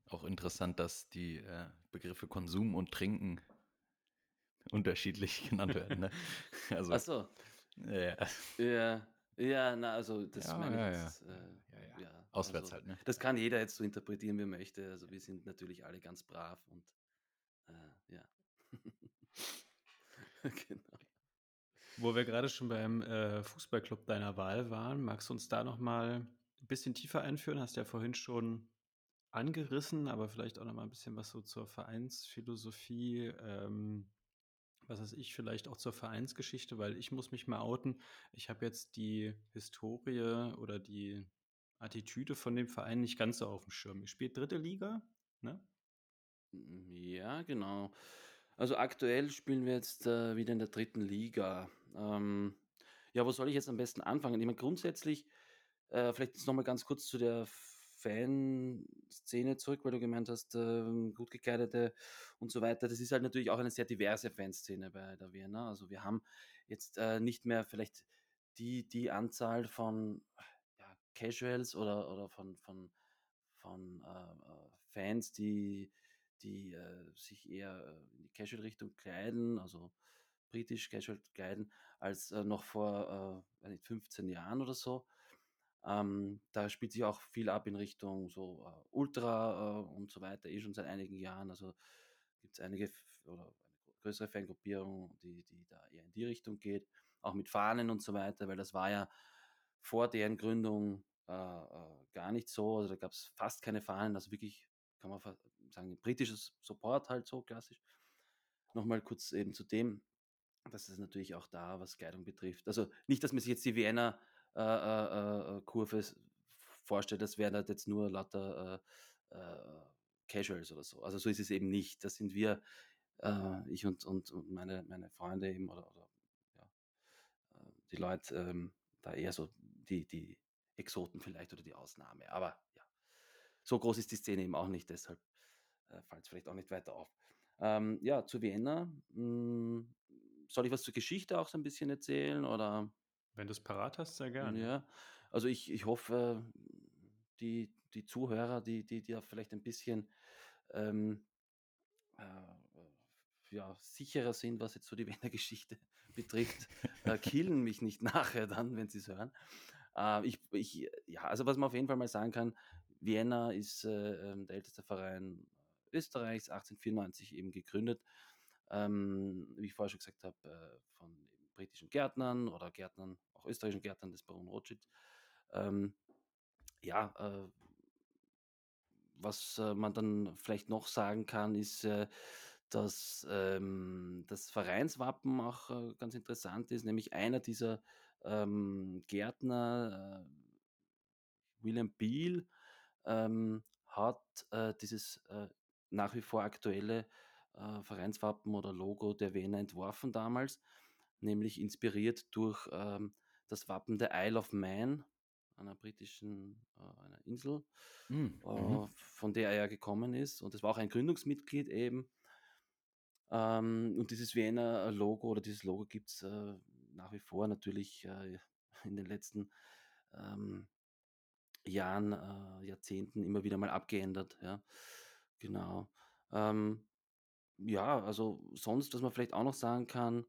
Auch interessant, dass die Begriffe Konsum und Trinken unterschiedlich genannt werden. Ne? Also, Ach so. Ja. ja. Ja, na, also das ja, meine ja, jetzt, ja. Äh, ja, Auswärts also, halt, ne? Das kann jeder jetzt so interpretieren, wie er möchte. Also wir sind natürlich alle ganz brav und äh, ja. genau. Wo wir gerade schon beim äh, Fußballclub deiner Wahl waren, magst du uns da nochmal ein bisschen tiefer einführen? Hast ja vorhin schon angerissen, aber vielleicht auch noch mal ein bisschen was so zur Vereinsphilosophie, ähm, was weiß ich, vielleicht auch zur Vereinsgeschichte, weil ich muss mich mal outen. Ich habe jetzt die Historie oder die Attitüde von dem Verein nicht ganz so auf dem Schirm. Ihr spielt dritte Liga, ne? Ja, genau. Also aktuell spielen wir jetzt äh, wieder in der dritten Liga. Ähm, ja, wo soll ich jetzt am besten anfangen? Ich meine, grundsätzlich, äh, vielleicht nochmal ganz kurz zu der Fanszene zurück, weil du gemeint hast, äh, gut gekleidete und so weiter. Das ist halt natürlich auch eine sehr diverse Fanszene bei der Vienna. Also wir haben jetzt äh, nicht mehr vielleicht die, die Anzahl von ja, Casuals oder, oder von, von, von äh, äh Fans, die, die äh, sich eher in die Casual-Richtung kleiden, also britisch Casual kleiden, als äh, noch vor 15 Jahren oder so. Ähm, da spielt sich auch viel ab in Richtung so äh, Ultra äh, und so weiter, eh schon seit einigen Jahren. Also gibt es einige oder eine größere Fangruppierung, die, die da eher in die Richtung geht, auch mit Fahnen und so weiter, weil das war ja vor deren Gründung äh, äh gar nicht so. Also da gab es fast keine Fahnen, also wirklich, kann man sagen, britisches Support halt so klassisch. Nochmal kurz eben zu dem, dass es natürlich auch da, was Kleidung betrifft. Also nicht, dass man sich jetzt die Vienna äh, äh, äh, Kurve vorstelle, das wären halt jetzt nur lauter Casuals oder so. Also so ist es eben nicht. Das sind wir, ich und, und, und meine, meine Freunde eben oder, oder ja, die Leute ähm, da eher so die, die Exoten vielleicht oder die Ausnahme. Aber ja, so groß ist die Szene eben auch nicht, deshalb äh, fällt es vielleicht auch nicht weiter auf. Ähm, ja, zu Vienna. Mh, hm, soll ich was zur Geschichte auch so ein bisschen erzählen oder? Wenn du es parat hast, sehr gerne. Ja, also ich, ich hoffe, die, die Zuhörer, die, die, die ja vielleicht ein bisschen ähm, äh, ja, sicherer sind, was jetzt so die Wiener Geschichte betrifft, äh, killen mich nicht nachher dann, wenn sie es hören. Äh, ich, ich, ja, also was man auf jeden Fall mal sagen kann, Vienna ist äh, ähm, der älteste Verein Österreichs, 1894 eben gegründet. Ähm, wie ich vorher schon gesagt habe, äh, von britischen Gärtnern oder Gärtnern, auch österreichischen Gärtnern des Baron Rothschild. Ähm, ja, äh, was äh, man dann vielleicht noch sagen kann, ist, äh, dass ähm, das Vereinswappen auch äh, ganz interessant ist, nämlich einer dieser ähm, Gärtner, äh, William Beale, ähm, hat äh, dieses nach wie vor aktuelle Vereinswappen oder Logo der Wiener entworfen damals nämlich inspiriert durch ähm, das Wappen der Isle of Man, einer britischen äh, einer Insel, hm, äh, mhm. von der er ja gekommen ist. Und das war auch ein Gründungsmitglied eben. Ähm, und dieses Wiener Logo oder dieses Logo gibt es äh, nach wie vor natürlich äh, in den letzten ähm, Jahren, äh, Jahrzehnten immer wieder mal abgeändert. Ja, genau. Ähm, ja, also sonst, was man vielleicht auch noch sagen kann,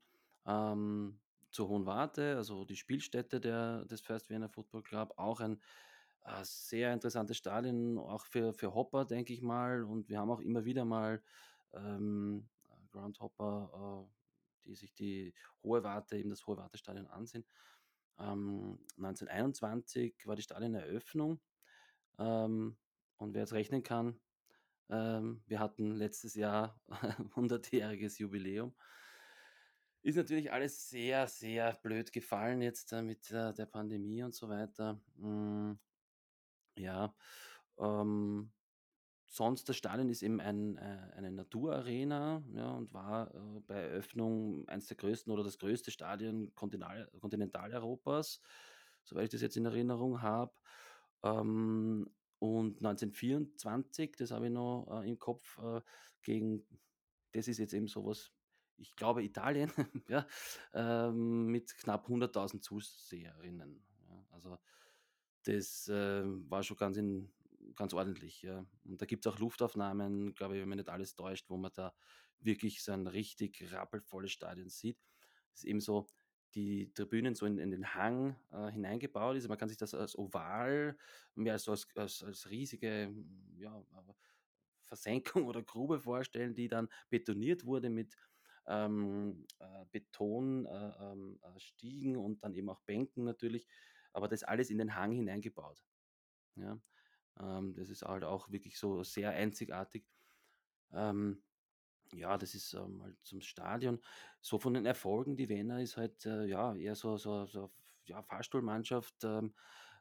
ähm, zur Hohen Warte, also die Spielstätte der, des First Vienna Football Club, auch ein äh, sehr interessantes Stadion, auch für, für Hopper, denke ich mal. Und wir haben auch immer wieder mal ähm, Groundhopper, äh, die sich die Hohe Warte, eben das Hohe Wartestadion ansehen. Ähm, 1921 war die Stadioneröffnung. Ähm, und wer jetzt rechnen kann, ähm, wir hatten letztes Jahr 100-jähriges Jubiläum. Ist natürlich alles sehr, sehr blöd gefallen jetzt äh, mit äh, der Pandemie und so weiter. Mm, ja, ähm, sonst das Stadion ist eben ein, äh, eine Naturarena ja, und war äh, bei Eröffnung eines der größten oder das größte Stadion Kontinental Kontinentaleuropas, soweit ich das jetzt in Erinnerung habe. Ähm, und 1924, das habe ich noch äh, im Kopf, äh, gegen, das ist jetzt eben sowas, ich glaube Italien, ja, ähm, mit knapp 100.000 Zuseherinnen. Ja, also das äh, war schon ganz, in, ganz ordentlich. Ja. Und da gibt es auch Luftaufnahmen, glaube ich, wenn man nicht alles täuscht, wo man da wirklich so ein richtig rappelvolles Stadion sieht. Das ist eben so, die Tribünen so in, in den Hang äh, hineingebaut ist. Man kann sich das als Oval, mehr als, als, als, als riesige ja, Versenkung oder Grube vorstellen, die dann betoniert wurde mit ähm, äh, Betonstiegen äh, ähm, und dann eben auch Bänken natürlich aber das alles in den Hang hineingebaut. Ja, ähm, das ist halt auch wirklich so sehr einzigartig. Ähm, ja, das ist ähm, halt zum Stadion. So von den Erfolgen, die Wiener ist halt äh, ja eher so, so, so ja, Fahrstuhlmannschaft. Ähm,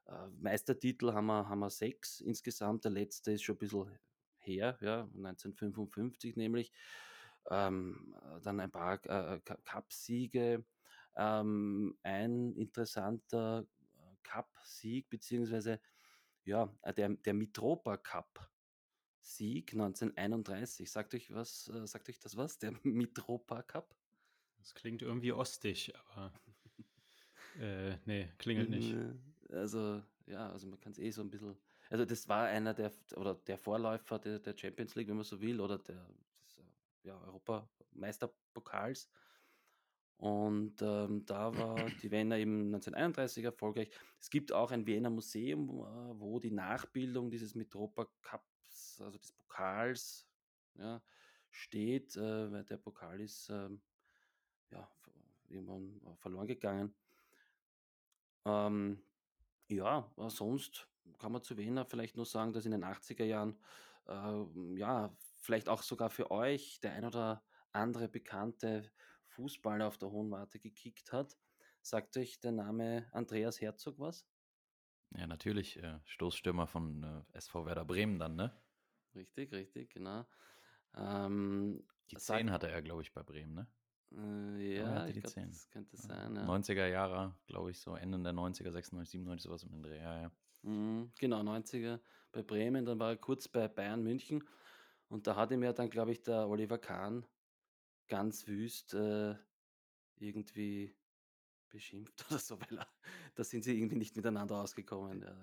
äh, Meistertitel haben wir, haben wir sechs insgesamt. Der letzte ist schon ein bisschen her, ja, 1955 nämlich. Ähm, dann ein paar äh, Cup-Siege. Ähm, ein interessanter Cup-Sieg, beziehungsweise ja, äh, der, der Mitropa Cup. Sieg 1931. Sagt euch was, äh, sagt euch das was? Der Mitropa Cup? Das klingt irgendwie ostig, aber äh, nee, klingelt nicht. Also, ja, also man kann es eh so ein bisschen. Also, das war einer der oder der Vorläufer der, der Champions League, wenn man so will, oder der äh, ja, Europameisterpokals. Und ähm, da war die Wiener eben 1931 erfolgreich. Es gibt auch ein Wiener Museum, äh, wo die Nachbildung dieses Mitropa Cups, also des Pokals, ja, steht, äh, weil der Pokal ist äh, ja, irgendwann verloren gegangen. Ähm, ja, sonst kann man zu Wiener vielleicht nur sagen, dass in den 80er Jahren, äh, ja, vielleicht auch sogar für euch der ein oder andere bekannte Fußballer auf der Hohen Warte gekickt hat. Sagt euch der Name Andreas Herzog was? Ja, natürlich. Äh, Stoßstürmer von äh, SV Werder Bremen dann, ne? Richtig, richtig, genau. Ähm, die 10 hatte er, glaube ich, bei Bremen, ne? Äh, ja, ich glaub, das könnte sein. Ja. 90er Jahre, glaube ich, so Ende der 90er, 96, 97, sowas im Dreh, ja, ja. Mhm, genau, 90er bei Bremen, dann war er kurz bei Bayern München und da hat ihm ja dann, glaube ich, der Oliver Kahn ganz wüst äh, irgendwie beschimpft oder so, weil er, da sind sie irgendwie nicht miteinander ausgekommen. Äh,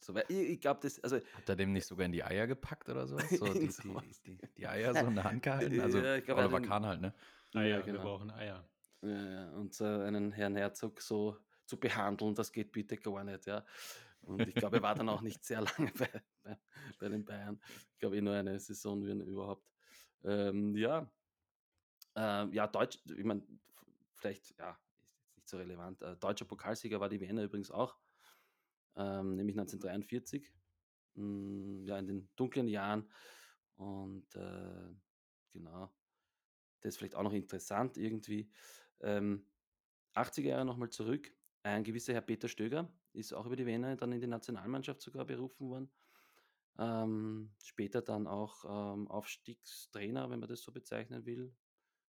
so, weil ich, ich glaube, das, also. Hat er dem nicht sogar in die Eier gepackt oder so? so, die, die, die, die, Eier so in der Hand gehalten? Also, ja, glaub, Oliver Kahn halt, ne? Eier, ja, genau. wir brauchen Eier. Ja, ja. Und äh, einen Herrn Herzog so zu behandeln, das geht bitte gar nicht, ja. Und ich glaube, er war dann auch nicht sehr lange bei, bei, bei den Bayern. Ich glaube, eh nur eine Saison wie überhaupt. Ähm, ja, äh, ja, Deutsch, ich meine, vielleicht, ja, ist nicht so relevant. Äh, deutscher Pokalsieger war die Wiener übrigens auch, ähm, nämlich 1943, mh, hm, ja, in den dunklen Jahren. Und äh, genau, das ist vielleicht auch noch interessant irgendwie. Ähm, 80er Jahre nochmal zurück. Ein gewisser Herr Peter Stöger ist auch über die Wiener dann in die Nationalmannschaft sogar berufen worden. Ähm, später dann auch ähm, Aufstiegstrainer, wenn man das so bezeichnen will,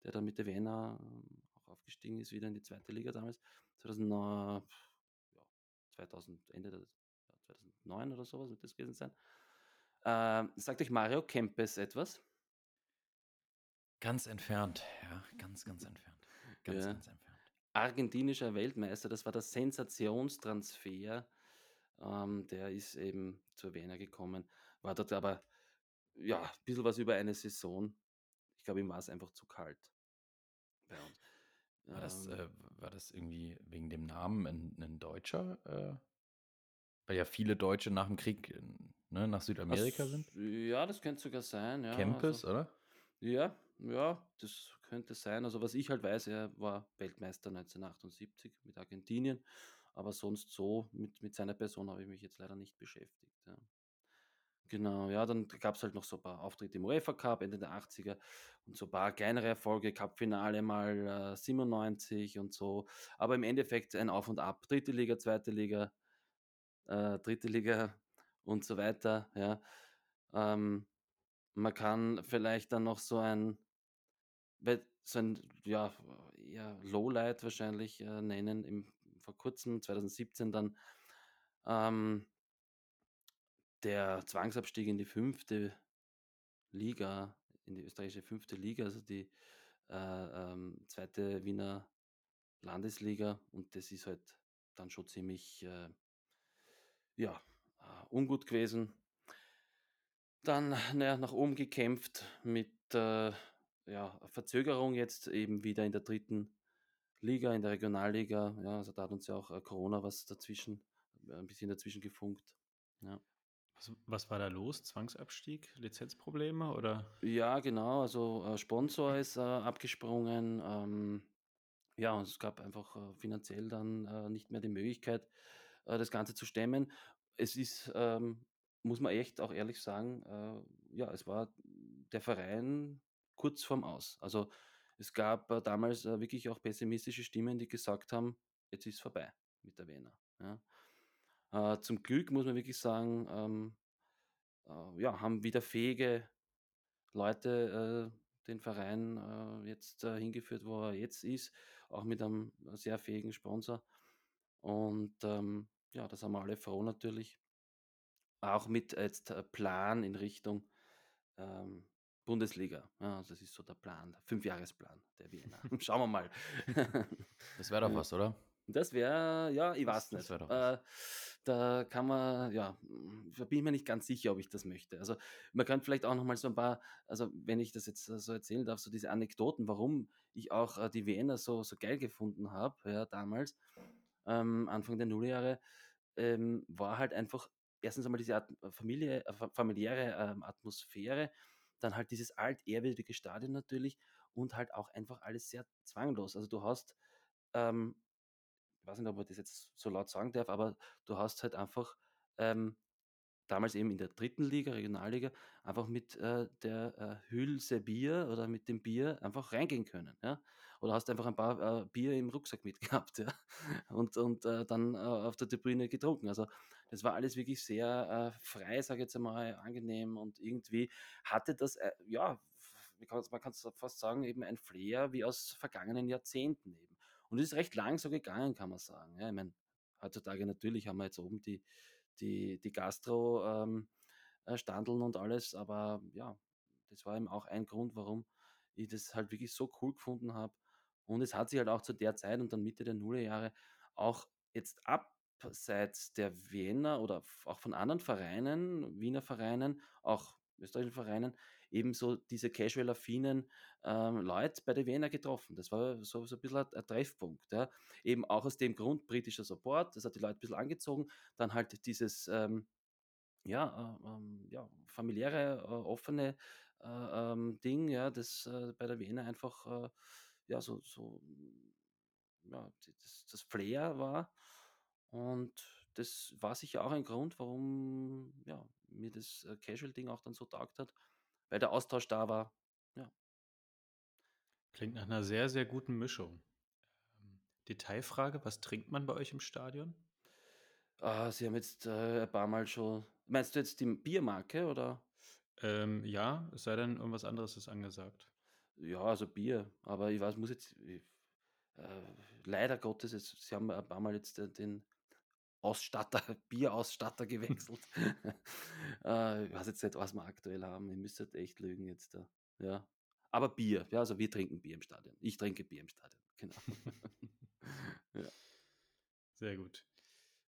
der dann mit der Wiener ähm, auch aufgestiegen ist, wieder in die zweite Liga damals. 2009, ja, 2000, Ende des, ja, 2009 oder sowas wird das gewesen sein. Ähm, sagt euch Mario Kempes etwas? Ganz entfernt, ja, ganz, ganz entfernt. Ganz, ja. ganz entfernt. Argentinischer Weltmeister, das war der Sensationstransfer. Ähm, der ist eben zur Wiener gekommen, war dort aber ja, ein bisschen was über eine Saison. Ich glaube, ihm war es einfach zu kalt bei uns. War das, ähm, äh, war das irgendwie wegen dem Namen ein, ein Deutscher? Äh, weil ja viele Deutsche nach dem Krieg ne, nach Südamerika das, sind? Ja, das könnte sogar sein. Ja, Kempes, also, oder? Ja, ja, das könnte sein. Also was ich halt weiß, er war Weltmeister 1978 mit Argentinien, aber sonst so mit, mit seiner Person habe ich mich jetzt leider nicht beschäftigt. Ja. Genau, ja, dann gab es halt noch so ein paar Auftritte im UEFA Cup Ende der 80er und so ein paar kleinere Erfolge, Cup-Finale mal äh, 97 und so. Aber im Endeffekt ein Auf und Ab. Dritte Liga, zweite Liga, äh, dritte Liga und so weiter, ja. Ähm, man kann vielleicht dann noch so ein weil so ein, ja, eher Lowlight wahrscheinlich, äh, nennen. Im vor Kurzem, 2017 dann, ähm der Zwangsabstieg in die 5. Liga, in die österreichische 5. Liga, also die, äh, ähm, 2. Wiener Landesliga und das ist halt dann schon ziemlich, äh ja, äh, ungut gewesen. Dann, na ja, nach oben gekämpft mit, äh, ja, Verzögerung jetzt eben wieder in der 3. Liga, in der Regionalliga. Ja, also da hat uns ja auch, äh, Corona was dazwischen äh, ein bisschen dazwischen gefunkt. Ja. Was was war da los? Zwangsabstieg, Lizenzprobleme oder? Ja, genau, also, äh, Sponsor ist, äh, abgesprungen, ähm, ja, und es gab einfach, äh, finanziell dann, äh, nicht mehr die Möglichkeit, das Ganze zu stemmen. Es ist, ähm, muss man echt auch ehrlich sagen, äh, ja, es war der Verein kurz vorm Aus. Also, es gab, äh, damals, äh, wirklich auch pessimistische Stimmen, die gesagt haben: „Jetzt ist vorbei mit der Wiener“, ja. Äh, zum Glück muss man wirklich sagen, ähm, äh, ja, haben wieder fähige Leute, äh, den Verein, äh, jetzt, äh, hingeführt, wo er jetzt ist, auch mit einem sehr fähigen Sponsor. Und, ähm, ja, da sind wir alle froh natürlich. Auch mit jetzt, Plan in Richtung, ähm, Bundesliga. Ja, das ist so der Plan, der Fünfjahresplan der Wiener. Schauen wir mal. Das wäre doch was, oder? Das wäre ja, ich Das weiß das nicht. was. Äh, da kann man ja, da bin ich mir nicht ganz sicher, ob ich das möchte. Also, man kann vielleicht auch noch mal so ein paar also, wenn ich das jetzt, äh, so erzählen darf, so diese Anekdoten, warum ich auch, äh, die Wiener so so geil gefunden habe, ja, damals, ähm, Anfang der Nullerjahre, ähm, war halt einfach erstens einmal diese At Familie äh, fa familiäre, ähm, Atmosphäre, dann halt dieses altehrwürdige Stadion natürlich und halt auch einfach alles sehr zwanglos. Also, du hast, ähm ich weiß nicht, ob man das jetzt so laut sagen darf, aber du hast halt einfach, ähm, damals eben in der dritten Liga, Regionalliga, einfach mit, äh, der, äh, Hülse Bier oder mit dem Bier einfach reingehen können, ja? Oder hast einfach ein paar, äh, Bier im Rucksack mitgehabt, ja? Und und, äh, dann, äh, auf der Tribüne getrunken. Also, das war alles wirklich sehr, äh, frei, sage ich jetzt einmal, angenehm und irgendwie hatte das, äh, ja, man kann's fast sagen, eben ein Flair wie aus vergangenen Jahrzehnten eben. Und es ist recht lang so gegangen, kann man sagen, ja. Ich meine, heutzutage natürlich haben wir jetzt oben die die die Gastro ähm, äh, Standeln und alles, aber ja, das war eben auch ein Grund, warum ich das halt wirklich so cool gefunden habe. Und es hat sich halt auch zu der Zeit und dann Mitte der Nullerjahre auch jetzt abseits der Wiener oder auch von anderen Vereinen, Wiener Vereinen, auch österreichischen Vereinen, eben so diese casual-affinen, ähm, Leute bei der Wiener getroffen. Das war so so 'n bisschen ein 'n Treffpunkt, ja. Eben auch aus dem Grund britischer Support, das hat die Leute ein bisschen angezogen. Dann halt dieses, ähm, ja, äh, ähm, ja, familiäre, äh, offene, äh, ähm, Ding, ja, das, äh, bei der Wiener einfach, äh, ja, so so, ja, das das Flair war. Und das war sicher auch ein Grund, warum, ja, mir das, äh, Casual-Ding auch dann so taugt hat, weil der Austausch da war. Ja. Klingt nach einer sehr, sehr guten Mischung. Ähm, Detailfrage, was trinkt man bei euch im Stadion? Ah, Sie haben jetzt, äh, ein paar Mal schon meinst du jetzt die Biermarke oder? Ähm, ja, es sei denn, irgendwas anderes ist angesagt. Ja, also Bier, aber ich weiß muss jetzt ich äh, leider Gottes, jetzt Sie haben ein paar Mal jetzt, äh, den Ausstatter Bierausstatter gewechselt. Äh, ich weiß jetzt nicht, was wir aktuell haben. Ich müsste echt lügen jetzt da. Ja. Aber Bier, ja, also wir trinken Bier im Stadion. Ich trinke Bier im Stadion, genau. Ja. Sehr gut.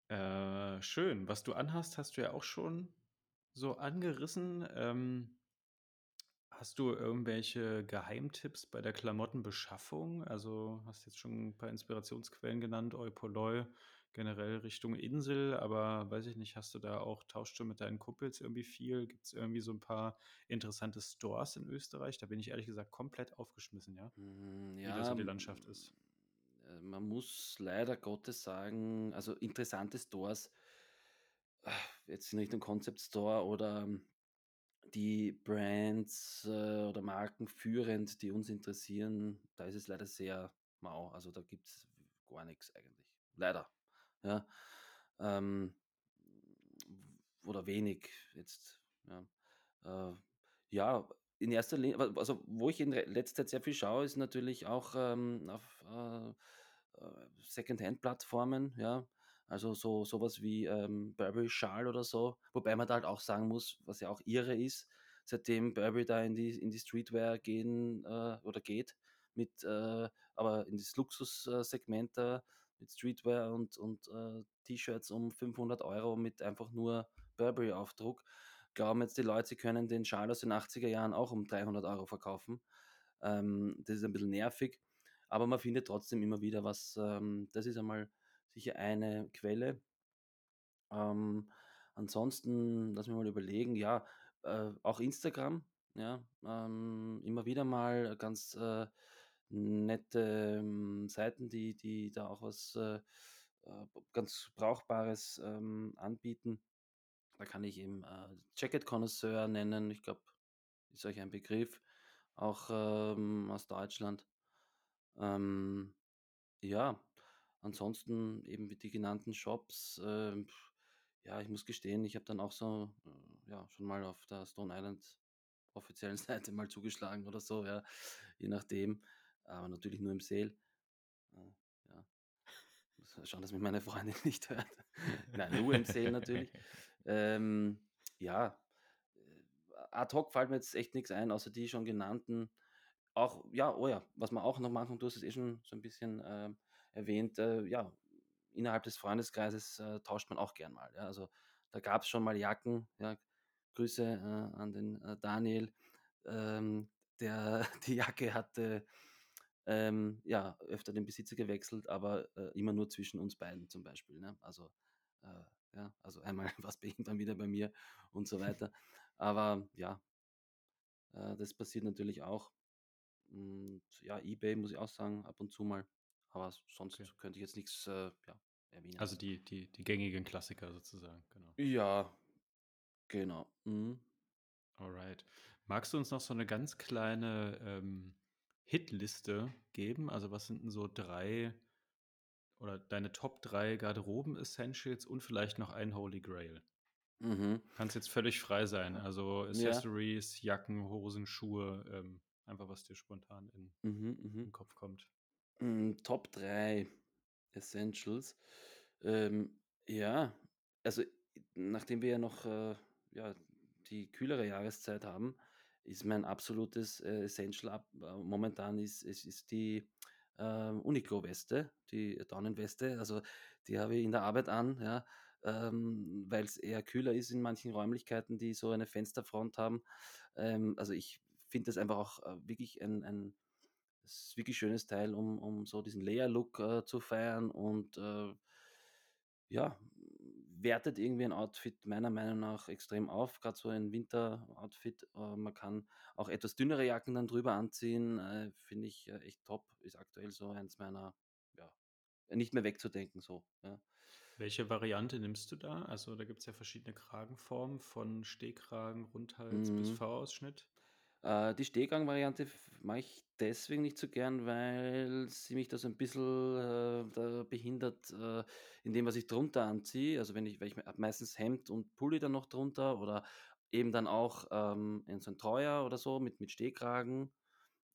Äh, schön. Was du anhast, hast du ja auch schon so angerissen. Ähm, hast du irgendwelche Geheimtipps bei der Klamottenbeschaffung? Also hast jetzt schon ein paar Inspirationsquellen genannt, Oi Polloi, generell Richtung Insel, aber weiß ich nicht, hast du da auch tauschst du mit deinen Kumpels irgendwie viel? Gibt es irgendwie so ein paar interessante Stores in Österreich? Da bin ich ehrlich gesagt komplett aufgeschmissen, ja, Hm, wie da so ja, die Landschaft ist. äh, man muss leider Gottes sagen, also interessante Stores, ah, jetzt in Richtung Concept Store oder die Brands, äh, oder Marken führend, die uns interessieren, da ist es leider sehr mau. Also, da gibt's gar nix eigentlich. Leider, ja. Ähm, oder wenig jetzt, ja. Äh, Ja, in erster Linie also, wo ich in letzter Zeit sehr viel schaue, ist natürlich auch, ähm, auf, äh, äh, Secondhand-Plattformen, ja. Also, so sowas wie, ähm, Burberry Shawl oder so. Wobei man da halt auch sagen muss, was ja auch irre ist, seitdem Burberry da in die in die Streetwear gehen, äh, oder geht mit, äh aber in das Luxus äh, da mit Streetwear und und, äh, T-Shirts um 500 Euro mit einfach nur Burberry-Aufdruck. Glauben jetzt die Leute, sie können den Schal aus den 80er Jahren auch um 300 Euro verkaufen. Ähm, das ist ein bisschen nervig, aber man findet trotzdem immer wieder was ähm, das ist einmal sicher eine Quelle. Ähm, ansonsten, lass mich mal überlegen, ja, äh, auch Instagram, ja, ähm, immer wieder mal ganz, äh, nette, ähm, Seiten, die die da auch was, äh, äh, ganz Brauchbares, ähm, anbieten. Da kann ich eben, äh, Jacket Connoisseur nennen. Ich glaube, ist euch ein Begriff, auch, ähm, aus Deutschland. Ähm, ja, ansonsten eben wie die genannten Shops, ähm, ja, ich muss gestehen, ich habe dann auch so, äh, ja, schon mal auf der Stone Island offiziellen Seite mal zugeschlagen oder so, ja, je nachdem, aber natürlich nur im Sale. Äh, ja, schauen, dass mich meine Freundin nicht hört. Nein, nur im Sale natürlich. Ähm, ja, äh, ad hoc fällt mir jetzt echt nichts ein, außer die schon genannten. Auch ja, oh ja, was man auch noch machen du hast es eh schon so ein bisschen, ähm, erwähnt, äh, ja, innerhalb des Freundeskreises, äh, tauscht man auch gern mal, ja. Also, da gab es schon mal Jacken, ja. Grüße, äh, an den, äh, Daniel. Ähm, der die Jacke hatte, ähm, ja, öfter den Besitzer gewechselt, aber, äh, immer nur zwischen uns beiden zum Beispiel, ne? Also, äh, ja, also einmal war's bei ihm, dann wieder bei mir und so weiter. Aber ja, äh, das passiert natürlich auch. Und ja, eBay muss ich auch sagen, ab und zu mal. Aber Okay. sonst könnte ich jetzt nichts äh, ja, erwähnen. Also die die die gängigen Klassiker sozusagen, genau. Ja, genau. Mhm. Alright. Magst du uns noch so eine ganz kleine, ähm, Hitliste geben? Also, was sind 'n so 3 oder deine Top 3 Garderoben-Essentials und vielleicht noch ein Holy Grail? Mhm. Kannst jetzt völlig frei sein, also Ja. Accessories, Jacken, Hosen, Schuhe, ähm, einfach was dir spontan in Mhm, in mhm. Kopf kommt. Hm, Top 3 Essentials. Ähm, ja, also, nachdem wir ja noch, äh, ja, die kühlere Jahreszeit haben, ist mein absolutes, äh, Essential äh, momentan ist ist ist die, ähm, Uniqlo-Weste, die Daunenweste. Also, die habe ich in der Arbeit an, ja, ähm, weil es eher kühler ist in manchen Räumlichkeiten, die so eine Fensterfront haben. Ähm, also, ich finde das einfach auch, äh, wirklich ein ein wirklich schönes Teil, um um so diesen Layer-Look, äh, zu feiern und, äh ja, wertet irgendwie ein Outfit meiner Meinung nach extrem auf, Gerade so ein Winter-Outfit. Äh, man kann auch etwas dünnere Jacken dann drüber anziehen, äh, finde ich, äh, echt top. Ist aktuell so eins meiner ja, nicht mehr wegzudenken so, ja. Welche Variante nimmst du da? Also, da gibt's ja verschiedene Kragenformen von Stehkragen, Rundhals bis Mhm. V-Ausschnitt. Äh, die Stehgang-Variante mache ich deswegen nicht so gern, weil sie mich da so ein bisschen, äh, behindert, äh, in dem, was ich drunter anziehe. Also, wenn ich weil ich meistens Hemd und Pulli dann noch drunter oder eben dann auch, ähm, in so 'n Treuer oder so mit mit Stehkragen,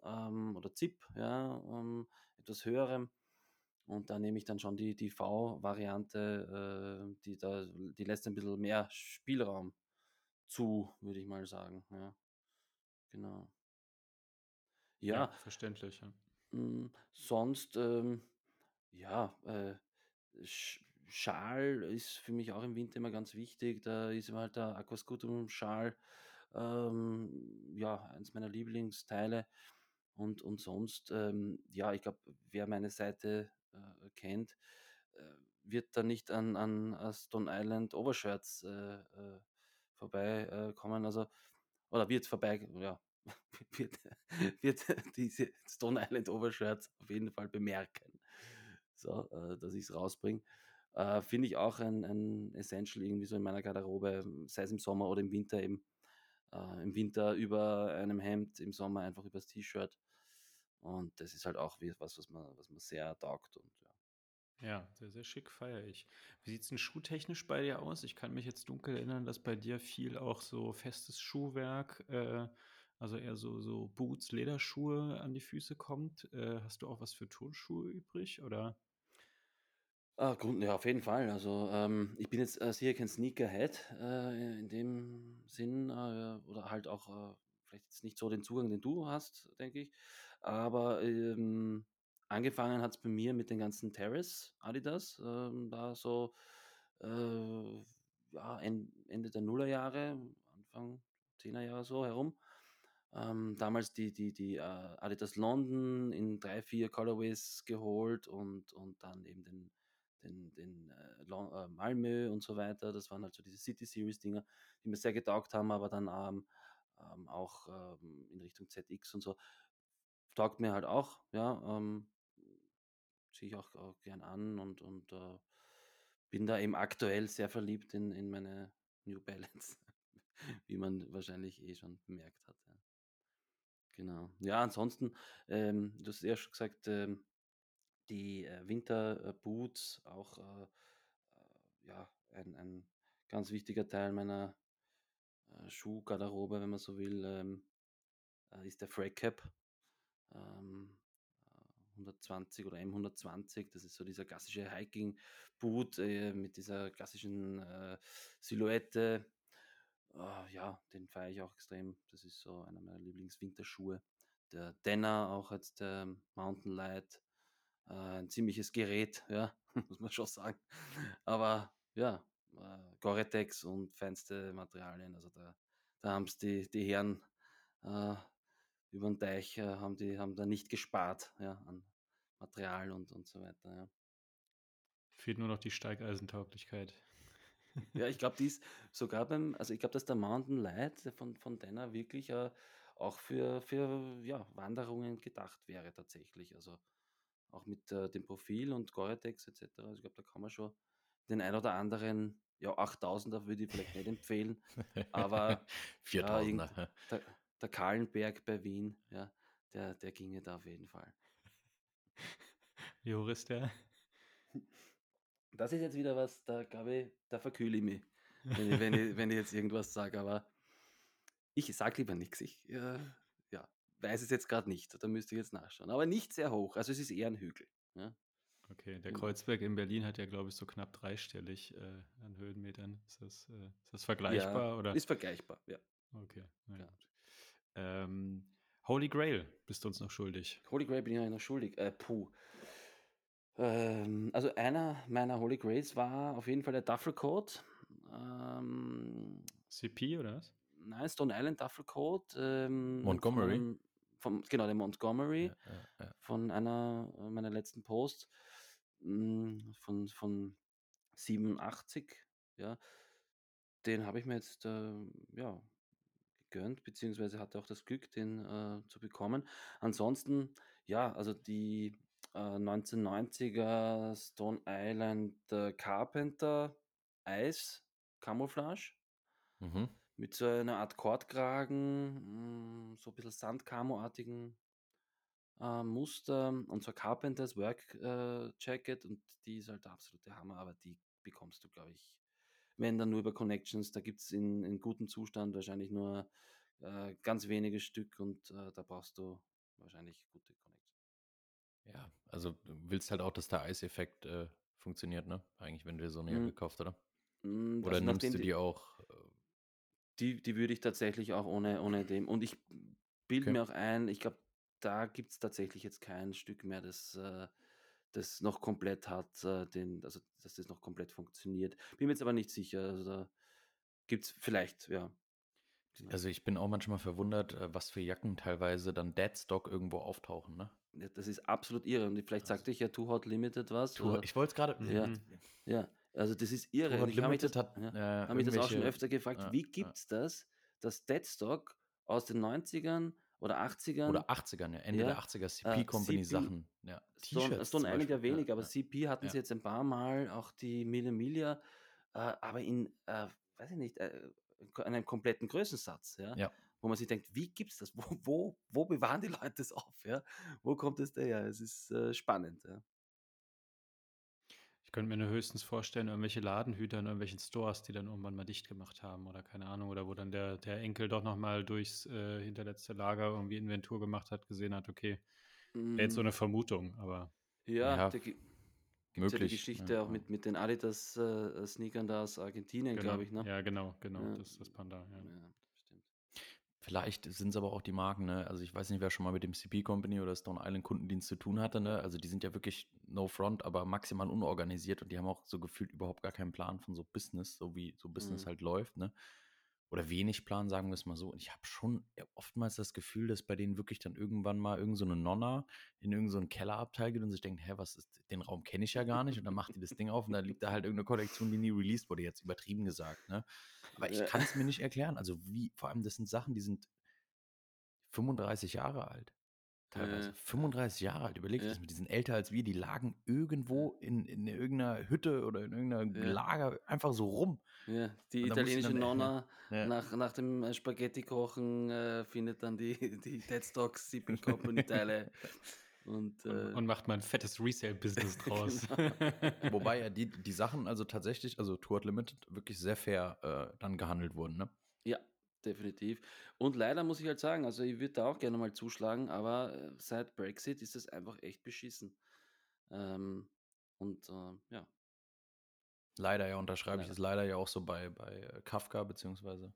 ähm, oder Zip, ja, ähm, etwas höherem. Und da nehme ich dann schon die die V-Variante, äh, die die lässt ein bisschen mehr Spielraum zu, würde ich mal sagen, ja, genau. Ja, Ja, verständlich, ja. hm, sonst, ähm, ja, äh, Sch Schal ist für mich auch im Winter immer ganz wichtig. Da ist mir halt der Aquascutum-Schal, ähm, ja, eins meiner Lieblingsteile. Und und sonst, ähm, ja, ich glaube, wer meine Seite, äh, kennt, äh, wird da nicht an an, äh, Stone Island Overshirts, äh, äh, vorbei äh, kommen. Also oder wird vorbei ja, wird wird diese Stone Island Overshirts auf jeden Fall bemerken. So, äh, dass ich's rausbringe. Äh, finde ich auch ein ein Essential irgendwie so in meiner Garderobe, sei es im Sommer oder im Winter eben. Äh, im Winter über einem Hemd, im Sommer einfach übers T-Shirt. Und das ist halt auch was, was mir was mir sehr taugt und ja. Ja, sehr, sehr schick, feiere ich. Wie sieht es denn schuhtechnisch bei dir aus? Ich kann mich jetzt dunkel erinnern, dass bei dir viel auch so festes Schuhwerk, äh, also eher so, so Boots, Lederschuhe an die Füße kommt. Äh, hast du auch was für Turnschuhe übrig, oder? Ah, Grund ja, auf jeden Fall. Also, ähm, ich bin jetzt, äh, sicher kein Sneakerhead, äh, in dem Sinn, äh, oder halt auch, äh, vielleicht jetzt nicht so den Zugang, den du hast, denke ich. Aber, ähm, angefangen hat es bei mir mit den ganzen Terrace Adidas, ähm, da so, äh, ja, En Ende der Nullerjahre, Anfang Zehner Jahre so herum. Ähm, damals die die die, äh, Adidas London in 3 4 Colorways geholt und und dann eben den den den, äh, äh, Malmö und so weiter. Das waren halt so diese City Series Dinger, die mir sehr getaugt haben, aber dann, ähm, ähm, auch, ähm, in Richtung ZX und so. Taugt mir halt auch, ja, ähm, ziehe ich auch auch gern an und und, äh, bin da eben aktuell sehr verliebt in in meine New Balance, wie man wahrscheinlich eh schon bemerkt hat. Genau. Ja, ansonsten, ähm, du hast ja schon gesagt, ähm, die, äh, Winterboots auch, äh, äh, ja, ein ein ganz wichtiger Teil meiner, äh, Schuhgarderobe, wenn man so will, ähm, äh, ist der Frag Cap, ähm, äh, 120 oder M120. Das ist so dieser klassische Hiking-Boot, mit dieser klassischen, Silhouette. Ah, ja, den feiere ich auch extrem. Das ist so einer meiner Lieblingswinterschuhe. Der Denner, auch jetzt der Mountain Light, äh, ein ziemliches Gerät, ja, muss man schon sagen. Aber ja, äh, Gore-Tex und feinste Materialien, also da, da haben es die, die Herren äh, über den Teich, äh, haben, die, haben da nicht gespart, ja, an Material und, und so weiter, ja. Fehlt nur noch die Steigeisentauglichkeit. Ja, ich glaube, die ist sogar beim, also ich glaube, dass der Mountain Light von, von Denner wirklich äh, auch für, für ja, Wanderungen gedacht wäre tatsächlich. Also auch mit äh, dem Profil und Gore-Tex etc. Also ich glaube, da kann man schon den ein oder anderen, ja, 8000er würde ich vielleicht nicht empfehlen, aber ja, irgend, 4000er. der, der Kahlenberg bei Wien, ja, der, der ginge da auf jeden Fall. Wie hoch ist der? Das ist jetzt wieder was, da glaube ich, da verkühle ich mich, wenn ich, wenn ich, wenn ich jetzt irgendwas sage, aber ich sage lieber nichts. Ich äh, ja, weiß es jetzt gerade nicht, da müsste ich jetzt nachschauen. Aber nicht sehr hoch, also es ist eher ein Hügel. Ja, Okay, der genau. Kreuzberg in Berlin hat ja, glaube ich, so knapp dreistellig äh, an Höhenmetern. Ist das, äh, ist das Ja, vergleichbar oder? ist vergleichbar, ja. Okay, na ja. gut. Ähm, Holy Grail bist du uns noch schuldig. Holy Grail bin ich noch schuldig. Äh, puh. Ähm, also einer meiner Holy Grails war auf jeden Fall der Duffelcoat. Ähm, CP oder was? nein, Stone Island Duffelcoat. Ähm, Montgomery? von, vom, genau, der Montgomery. Ja, ja, ja. Von einer meiner letzten Posts. mh, Von, von 87. Ja, den habe ich mir jetzt äh, ja, gegönnt, beziehungsweise hatte auch das Glück, den äh, zu bekommen. Ansonsten, ja, also die äh, 1990er Stone Island äh, Carpenter Eis Camouflage Mhm. mit so einer Art Kordkragen, mh, so ein bisschen Sandcamo-artigen äh, Muster und so Carpenters Work äh, Jacket und die ist halt der absolute Hammer, aber die bekommst du, glaube ich, wenn dann nur über Connections. Da gibt es in, in gutem Zustand wahrscheinlich nur äh, ganz wenige Stück und äh, da brauchst du wahrscheinlich gute Connections. Ja, also du willst halt auch, dass der Eiseffekt äh, funktioniert, ne? Eigentlich, wenn du dir so eine Mm, kaufst, oder? mm, Oder Also nimmst du die, die auch? Äh, die, die würde ich tatsächlich auch ohne, ohne dem. Und ich bilde okay. mir auch ein, ich glaube, da gibt es tatsächlich jetzt kein Stück mehr, das, äh, das noch komplett hat, äh, den, also dass das noch komplett funktioniert. Bin mir jetzt aber nicht sicher. Also da gibt es vielleicht, ja. Genau. Also ich bin auch manchmal verwundert, äh, was für Jacken teilweise dann Deadstock irgendwo auftauchen, ne? Ja, Das ist absolut irre. Und vielleicht Also, sagte ich ja Too Hot Limited was. Too, Oder, ich wollte es gerade. ja, Mhm. ja. Also das ist Too irre. Und Hot ich habe mich das, Limited hat ja, äh, habe mich das auch schon öfter gefragt, Ja, wie ja. gibt's das, dass Deadstock aus den 90ern oder 80ern, Oder 80ern, ja, Ende der ja, 80er äh, CP Company CP, Sachen. Ja, T-Shirts zum Island ja Beispiel. Ja, weniger, aber ja, CP hatten sie ja. jetzt ein paar Mal, auch die Mille Miglia, äh, aber in, äh, weiß ich nicht, äh, einem kompletten Größensatz, ja, Ja. Wo man sich denkt, wie gibt's das? Wo, wo, wo bewahren die Leute das auf? Ja? Wo kommt es daher? Es ist äh, spannend. Ja. könnte mir nur höchstens vorstellen, irgendwelche Ladenhüter in irgendwelchen Stores, die dann irgendwann mal dicht gemacht haben oder keine Ahnung, oder wo dann der, der Enkel doch nochmal durchs äh, hinterletzte Lager irgendwie Inventur gemacht hat, gesehen hat, okay, wäre jetzt so Mm, eine Vermutung, aber ja, Ja, da gibt es ja die möglich. Geschichte Ja, auch ja. mit, mit den Adidas-Sneakern da aus Argentinien, genau, glaube ich, ne? ja, genau, genau, Ja, das ist das Panda, ja. Vielleicht sind es aber auch die Marken, ne? Also ich weiß nicht, wer schon mal mit dem CP Company oder Stone Island Kundendienst zu tun hatte, ne? Also die sind ja wirklich no front, aber maximal unorganisiert und die haben auch so gefühlt überhaupt gar keinen Plan von so Business, so wie so Business Mhm. halt läuft, ne? Oder wenig Plan, sagen wir es mal so. Und ich habe schon oftmals das Gefühl, dass bei denen wirklich dann irgendwann mal irgend so eine Nonna in irgendeinen so einen Kellerabteil geht und sich denkt, hä, was ist, den Raum kenne ich ja gar nicht. Und dann macht die das Ding auf und da liegt da halt irgendeine Kollektion, die nie released wurde, jetzt übertrieben gesagt, ne? Aber ich kann es mir nicht erklären. Also wie, vor allem, das sind Sachen, die sind 35 Jahre alt. Teilweise. Ja. 35 Jahre alt. Überleg Ja. das mal, die sind älter als wir, die lagen irgendwo in, in irgendeiner Hütte oder in irgendeiner Ja. Lager einfach so rum. Ja, die italienische äh, Nonna Ja. nach, nach dem äh, Spaghetti-Kochen äh, findet dann die, die Deadstocks Sipping Company-Teile. Und, Und, äh, und macht mal ein fettes Resale-Business draus. Wobei ja die, die Sachen also tatsächlich, also Tour Limited, wirklich sehr fair äh, dann gehandelt wurden. Ne? ja, definitiv. Und leider muss ich halt sagen, also ich würde da auch gerne mal zuschlagen, aber äh, seit Brexit ist es einfach echt beschissen. Ähm, und äh, ja, Leider ja, unterschreibe ich Leider. es leider ja auch so bei, bei äh, Kafka beziehungsweise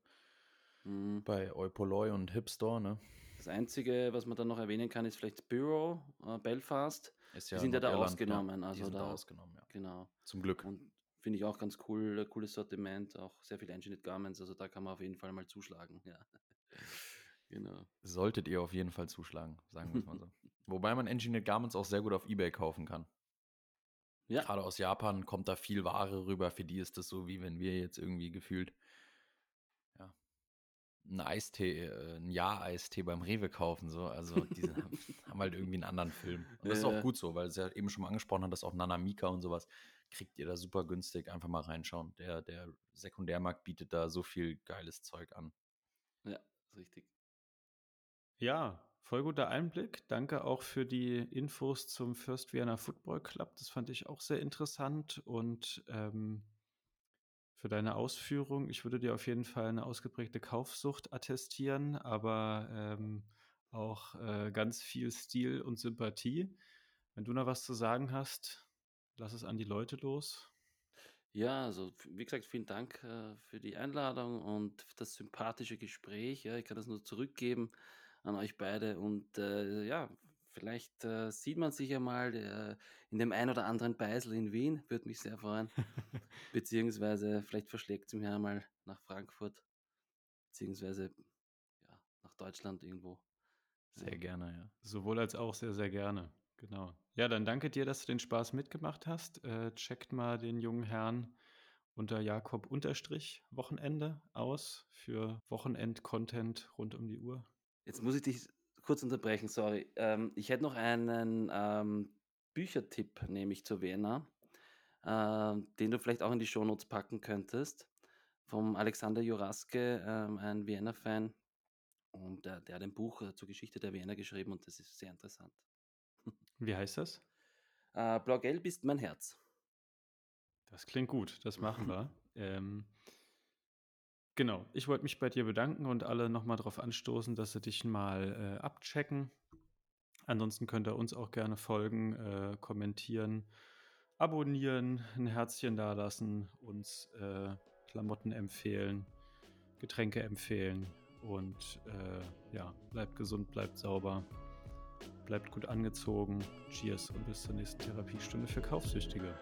mm. bei Eupoloi und Hipstore. Ne? das Einzige, was man dann noch erwähnen kann, ist vielleicht Bureau, äh, Belfast. Ist Die sind ja da Nordirland, ausgenommen, Ja, also die sind da da- ausgenommen, ja. Genau. Zum Glück. Und finde ich auch ganz cool, äh, cooles Sortiment, auch sehr viel Engineered Garments, also da kann man auf jeden Fall mal zuschlagen. Ja. genau. Solltet ihr auf jeden Fall zuschlagen, sagen wir es mal so. Wobei man Engineered Garments auch sehr gut auf Ebay kaufen kann. Ja, Gerade aus Japan kommt da viel Ware rüber. Für die ist das so, wie wenn wir jetzt irgendwie gefühlt ja, einen Eistee, äh, ein Jahr-Eistee beim Rewe kaufen. So. Also die haben, halt irgendwie einen anderen Film. Und das ist Ja. auch gut so, weil es ja eben schon mal angesprochen hat, dass auch Nanamika und sowas kriegt ihr da super günstig. Einfach mal reinschauen. Der, der Sekundärmarkt bietet da so viel geiles Zeug an. ja, ist richtig. Ja, voll guter Einblick. Danke auch für die Infos zum First Vienna Football Club. Das fand ich auch sehr interessant und ähm, für deine Ausführung. Ich würde dir auf jeden Fall eine ausgeprägte Kaufsucht attestieren, aber ähm, auch äh, ganz viel Stil und Sympathie. Wenn du noch was zu sagen hast, lass es an die Leute los. Ja, also wie gesagt, vielen Dank äh, für die Einladung und das sympathische Gespräch. Ja, ich kann das nur zurückgeben an euch beide und äh, ja, vielleicht äh, sieht man sich ja mal äh, in dem ein oder anderen Beisel in Wien, würde mich sehr freuen. Beziehungsweise vielleicht verschlägt es mich ja mal nach Frankfurt, beziehungsweise ja, nach Deutschland irgendwo. Sehr gerne, ja. Sowohl als auch sehr, sehr gerne. Genau. Ja, dann danke dir, dass du den Spaß mitgemacht hast. Äh, checkt mal den jungen Herrn unter Jakob-Wochenende aus für Wochenend-Content rund um die Uhr. Jetzt muss ich dich kurz unterbrechen, sorry. Ähm, ich hätte noch einen ähm, Büchertipp, nämlich zu Vienna, ähm, den du vielleicht auch in die Shownotes packen könntest. Vom Alexander Juraske, ähm, ein Vienna-Fan. Und der, der hat ein Buch äh, zur Geschichte der Vienna geschrieben und das ist sehr interessant. Wie heißt das? Äh, Blau Gelb ist mein Herz. Das klingt gut, das machen wir. ähm, genau, ich wollte mich bei dir bedanken und alle nochmal darauf anstoßen, dass sie dich mal äh, abchecken. Ansonsten könnt ihr uns auch gerne folgen, äh, kommentieren, abonnieren, ein Herzchen dalassen, uns äh, Klamotten empfehlen, Getränke empfehlen und äh, ja, bleibt gesund, bleibt sauber, bleibt gut angezogen. Cheers und bis zur nächsten Therapiestunde für Kaufsüchtige.